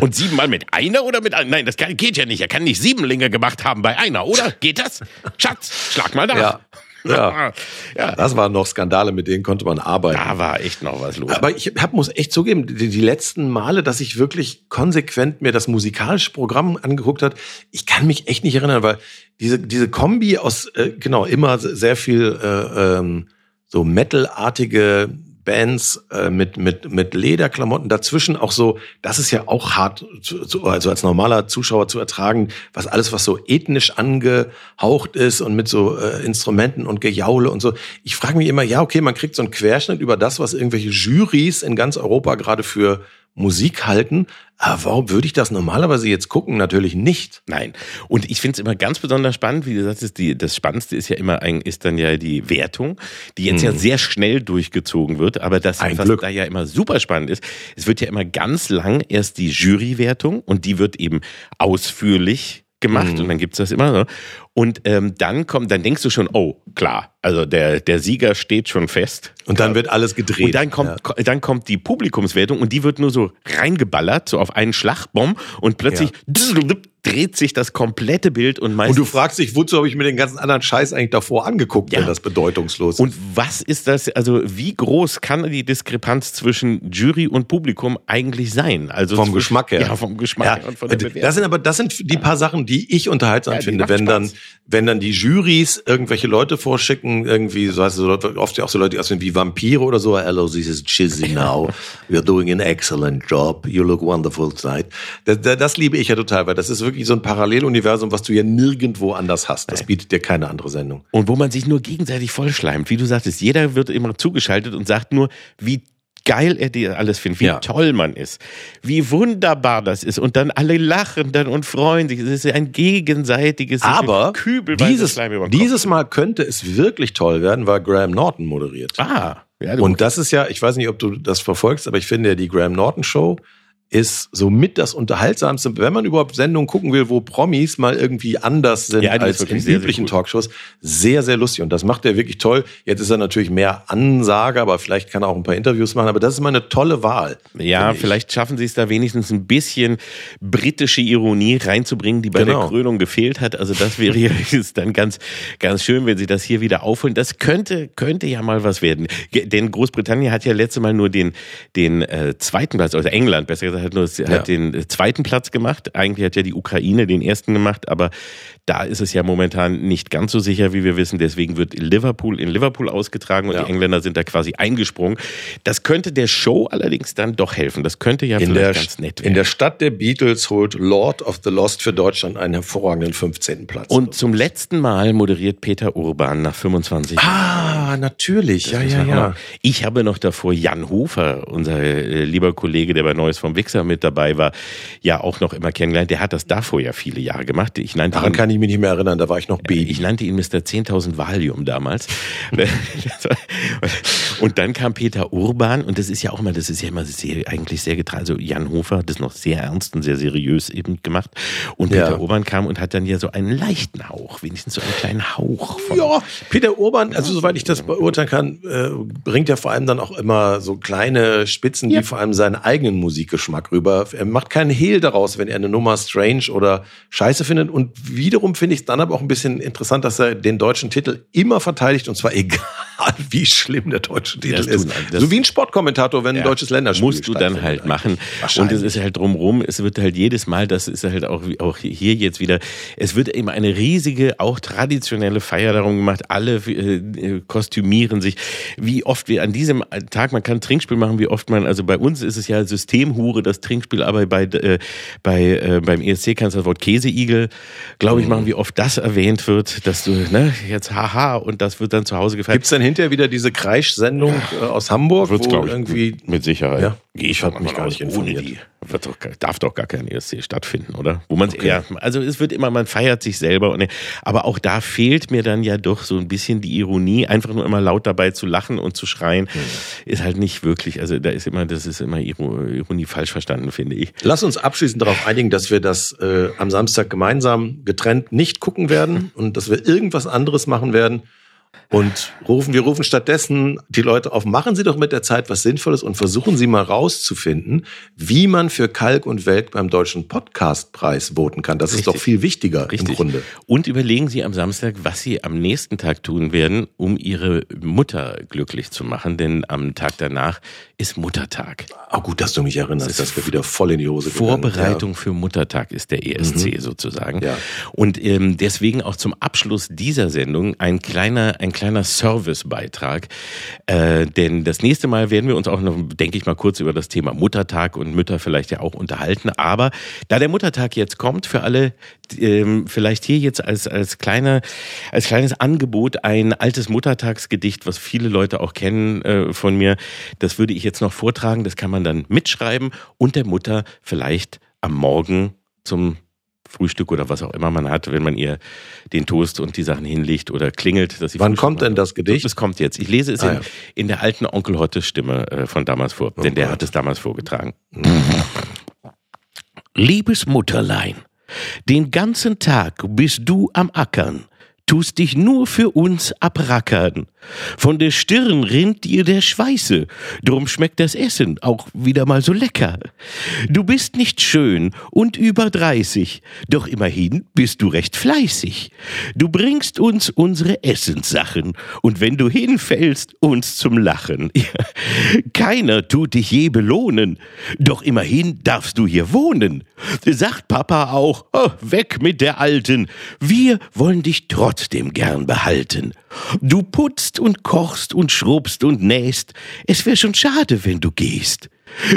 Und siebenmal mit einer oder mit einer? Nein, das geht ja nicht. Er kann nicht Siebenlinge gemacht haben bei einer, oder? Geht das? Schatz, schlag mal nach. Ja. Ja. [LAUGHS] ja. Das waren noch Skandale, mit denen konnte man arbeiten. Da war echt noch was los. Aber ich hab, muss echt zugeben, die, die letzten Male, dass ich wirklich konsequent mir das musikalische Programm angeguckt hat, ich kann mich echt nicht erinnern, weil diese, diese Kombi aus, äh, genau, immer sehr viel äh, ähm, so Metal-artige Bands äh, mit, mit, mit Lederklamotten dazwischen auch so, das ist ja auch hart, zu, zu, also als normaler Zuschauer zu ertragen, was alles, was so ethnisch angehaucht ist und mit so äh, Instrumenten und Gejaule und so. Ich frage mich immer, ja, okay, man kriegt so einen Querschnitt über das, was irgendwelche Jurys in ganz Europa gerade für Musik halten. Aber warum würde ich das normalerweise jetzt gucken? Natürlich nicht. Nein. Und ich finde es immer ganz besonders spannend, wie du sagst, die, das Spannendste ist ja immer ein, ist dann ja die Wertung, die jetzt ja sehr schnell durchgezogen wird. Aber das, Ein was Glück. da ja immer super spannend ist, es wird ja immer ganz lang erst die Jurywertung und die wird eben ausführlich gemacht und dann gibt's das immer so. Und ähm, dann kommt, dann denkst du schon, oh, klar, also der, der Sieger steht schon fest. Und dann wird alles gedreht. Und dann kommt, ko- dann kommt die Publikumswertung und die wird nur so reingeballert, so auf einen Schlagbomb und plötzlich dreht sich das komplette Bild und Und meistens. du fragst dich, wozu habe ich mir den ganzen anderen Scheiß eigentlich davor angeguckt, Ja. wenn das bedeutungslos ist? und was ist das, also wie groß kann die Diskrepanz zwischen Jury und Publikum eigentlich sein? Also vom zwischen- Geschmack her. Ja, vom Geschmack her und von der das Bewertung. sind aber das sind die paar Sachen, die ich unterhaltsam Ja, finde, wenn dann Spaß. Wenn dann die Jurys irgendwelche Leute vorschicken, irgendwie so heißt es so oft ja auch so Leute die aussehen wie Vampire oder so. Hello, this is Chizzy now. We're doing an excellent job. You look wonderful tonight. Das, das, das liebe ich ja total, weil das ist wirklich so ein Paralleluniversum, was du ja nirgendwo anders hast. Das bietet dir keine andere Sendung. Und wo man sich nur gegenseitig vollschleimt. Wie du sagtest, jeder wird immer zugeschaltet und sagt nur, wie geil er dir alles findet, wie Ja. toll man ist, wie wunderbar das ist. Und dann alle lachen dann und freuen sich. Es ist ja ein gegenseitiges Aber kübelweise dieses, dieses Mal könnte es wirklich toll werden, weil Graham Norton moderiert. Ah, ja, Und das ist ja, ich weiß nicht, ob du das verfolgst, aber ich finde ja, die Graham Norton Show ist somit das Unterhaltsamste, wenn man überhaupt Sendungen gucken will, wo Promis mal irgendwie anders sind Ja, als in sehr, sehr üblichen gut. Talkshows. Sehr, sehr lustig. Und das macht er wirklich toll. Jetzt ist er natürlich mehr Ansage, aber vielleicht kann er auch ein paar Interviews machen. Aber das ist mal eine tolle Wahl. ja, vielleicht schaffen sie es da wenigstens ein bisschen britische Ironie reinzubringen, die bei Genau. der Krönung gefehlt hat. Also das wäre ja [LAUGHS] ist dann ganz, ganz schön, wenn sie das hier wieder aufholen. Das könnte, könnte ja mal was werden. Denn Großbritannien hat ja letzte Mal nur den, den äh, zweiten Platz, also England besser gesagt, hat nur Ja. hat den äh, zweiten Platz gemacht. Eigentlich hat ja die Ukraine den ersten gemacht, aber da ist es ja momentan nicht ganz so sicher, wie wir wissen. Deswegen wird Liverpool in Liverpool ausgetragen und Ja. die Engländer sind da quasi eingesprungen. Das könnte der Show allerdings dann doch helfen. Das könnte ja In vielleicht ganz nett werden. in der Stadt der Beatles holt Lord of the Lost für Deutschland einen hervorragenden 15. Platz. und zum letzten Mal moderiert Peter Urban nach 25 ah, natürlich. Ja, Das ja, ja. noch- Ich habe noch davor Jan Hofer, unser äh, lieber Kollege, der bei Neues vom Wichser mit dabei war, ja auch noch immer kennengelernt. Der hat das davor ja viele Jahre gemacht. Ich nannte Daran ihn, kann ich mich nicht mehr erinnern, da war ich noch Baby. ich nannte ihn Mr. 10.000 Valium damals. [LAUGHS] und dann kam Peter Urban und das ist ja auch immer, das ist ja immer sehr, eigentlich sehr getragen. Also Jan Hofer hat das noch sehr ernst und sehr seriös eben gemacht. Und Ja. Peter Urban kam und hat dann ja so einen leichten Hauch, wenigstens so einen kleinen Hauch von Ja, Peter Urban, also soweit ich das beurteilen kann, äh, bringt ja vor allem dann auch immer so kleine Spitzen, die vor allem seinen eigenen Musikgeschmack rüber. Er macht keinen Hehl daraus, wenn er eine Nummer strange oder scheiße findet. Und wiederum finde ich es dann aber auch ein bisschen interessant, dass er den deutschen Titel immer verteidigt und zwar [LAUGHS] egal, wie schlimm der deutsche Titel Das ist. das- so wie ein Sportkommentator, wenn ein deutsches Länderspiel musst du dann halt machen. Und es ist halt drumrum, es wird halt jedes Mal, das ist halt auch, auch hier jetzt wieder, es wird eben eine riesige, auch traditionelle Feier darum gemacht, alle äh, kostümieren sich. Wie oft wir an diesem Tag, man kann Trinkspiel machen, wie oft man, also bei uns ist es ja Systemhure, das Trinkspiel, aber bei, äh, bei, äh, beim ESC kannst du das Wort Käseigel, glaube Mhm. ich, machen, wie oft das erwähnt wird, dass du, ne, jetzt haha, und das wird dann zu Hause gefeiert. Gibt's dann hinterher wieder diese Kreisch-Sendung äh, aus Hamburg, Wird's, wo ich, irgendwie mit Sicherheit. Ja. Ich Ich hab schon mich gar nicht ohne informiert. die wird doch, darf doch gar kein ESC stattfinden, oder? Wo man eher, also es wird immer, man feiert sich selber, und, aber auch da fehlt mir dann ja doch so ein bisschen die Ironie, einfach nur immer laut dabei zu lachen und zu schreien, ist halt nicht wirklich, also da ist immer, das ist immer Iro- Ironie falsch verstanden, finde ich. Lass uns abschließend darauf einigen, dass wir das äh, am Samstag gemeinsam getrennt nicht gucken werden [LAUGHS] und dass wir irgendwas anderes machen werden. Und rufen, wir rufen stattdessen die Leute auf, machen Sie doch mit der Zeit was Sinnvolles und versuchen Sie mal rauszufinden, wie man für Kalk und Welk beim Deutschen Podcastpreis voten kann. Das Richtig. ist doch viel wichtiger Richtig. im Grunde. Und überlegen Sie am Samstag, was Sie am nächsten Tag tun werden, um Ihre Mutter glücklich zu machen, denn am Tag danach ist Muttertag. Oh, gut, dass du mich erinnerst, das dass wir wieder voll in die Hose Vorbereitung ja. für Muttertag ist der ESC mhm. sozusagen. Ja. Und ähm, deswegen auch zum Abschluss dieser Sendung ein kleiner, ein kleiner Servicebeitrag. Äh, denn das nächste Mal werden wir uns auch noch, denke ich mal, kurz über das Thema Muttertag und Mütter vielleicht ja auch unterhalten. Aber da der Muttertag jetzt kommt, für alle, ähm, vielleicht hier jetzt als, als, kleine, als kleines Angebot ein altes Muttertagsgedicht, was viele Leute auch kennen äh, von mir. Das würde ich jetzt noch vortragen. Das kann man dann mitschreiben und der Mutter vielleicht am Morgen zum Frühstück oder was auch immer man hat, wenn man ihr den Toast und die Sachen hinlegt oder klingelt. Dass sie Wann kommt denn das Gedicht? Es kommt jetzt. Ich lese es ah, in, ja. in, der alten Onkel Hotte Stimme äh, von damals vor, oh denn der hat es damals vorgetragen. Liebes Mutterlein, den ganzen Tag bist du am Ackern, tust dich nur für uns abrackern. Von der Stirn rinnt dir der Schweiße, drum schmeckt das Essen auch wieder mal so lecker. Du bist nicht schön und über dreißig, doch immerhin bist du recht fleißig. Du bringst uns unsere Essenssachen und wenn du hinfällst, uns zum Lachen. [LAUGHS] Keiner tut dich je belohnen, doch immerhin darfst du hier wohnen. Sagt Papa auch, oh, weg mit der Alten, wir wollen dich trotzdem gern behalten. Du putzt und kochst und schrubst und nähst. Es wär schon schade, wenn du gehst.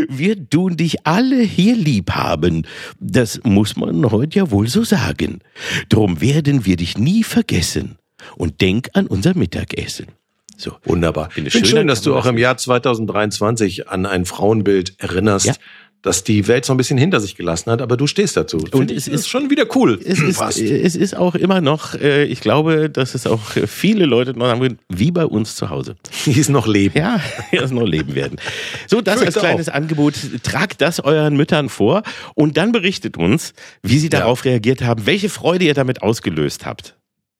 Wir tun dich alle hier lieb haben. Das muss man heute ja wohl so sagen. Drum werden wir dich nie vergessen. Und denk an unser Mittagessen. So. Wunderbar. Finde schön, schön, dass du auch im Jahr 2023 an ein Frauenbild erinnerst. Ja dass die Welt so ein bisschen hinter sich gelassen hat, aber du stehst dazu. Und es ist schon wieder cool. Es ist, es ist auch immer noch, äh, ich glaube, dass es auch viele Leute noch haben, wie bei uns zu Hause. [LAUGHS] Die es noch leben. Ja, [LAUGHS] die es noch leben werden. So, das als kleines auch. Angebot. Tragt das euren Müttern vor und dann berichtet uns, wie sie darauf ja. reagiert haben, welche Freude ihr damit ausgelöst habt.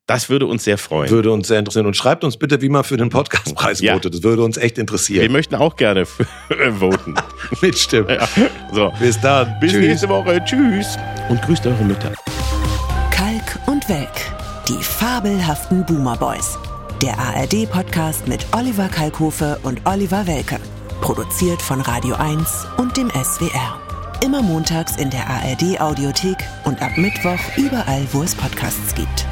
Das würde uns sehr freuen. Würde uns sehr interessieren. Und schreibt uns bitte, wie man für den Podcastpreis ja. votet. Das würde uns echt interessieren. Wir möchten auch gerne [LAUGHS] voten. [LAUGHS] Mitstimmen. Ja. So. Bis dann. Bis Tschüss. nächste Woche. Tschüss. Und grüßt eure Mütter. Kalk und Welk. Die fabelhaften Boomer Boys. Der ARD-Podcast mit Oliver Kalkofe und Oliver Welke. Produziert von Radio 1 und dem SWR. Immer montags in der ARD-Audiothek und ab Mittwoch überall, wo es Podcasts gibt.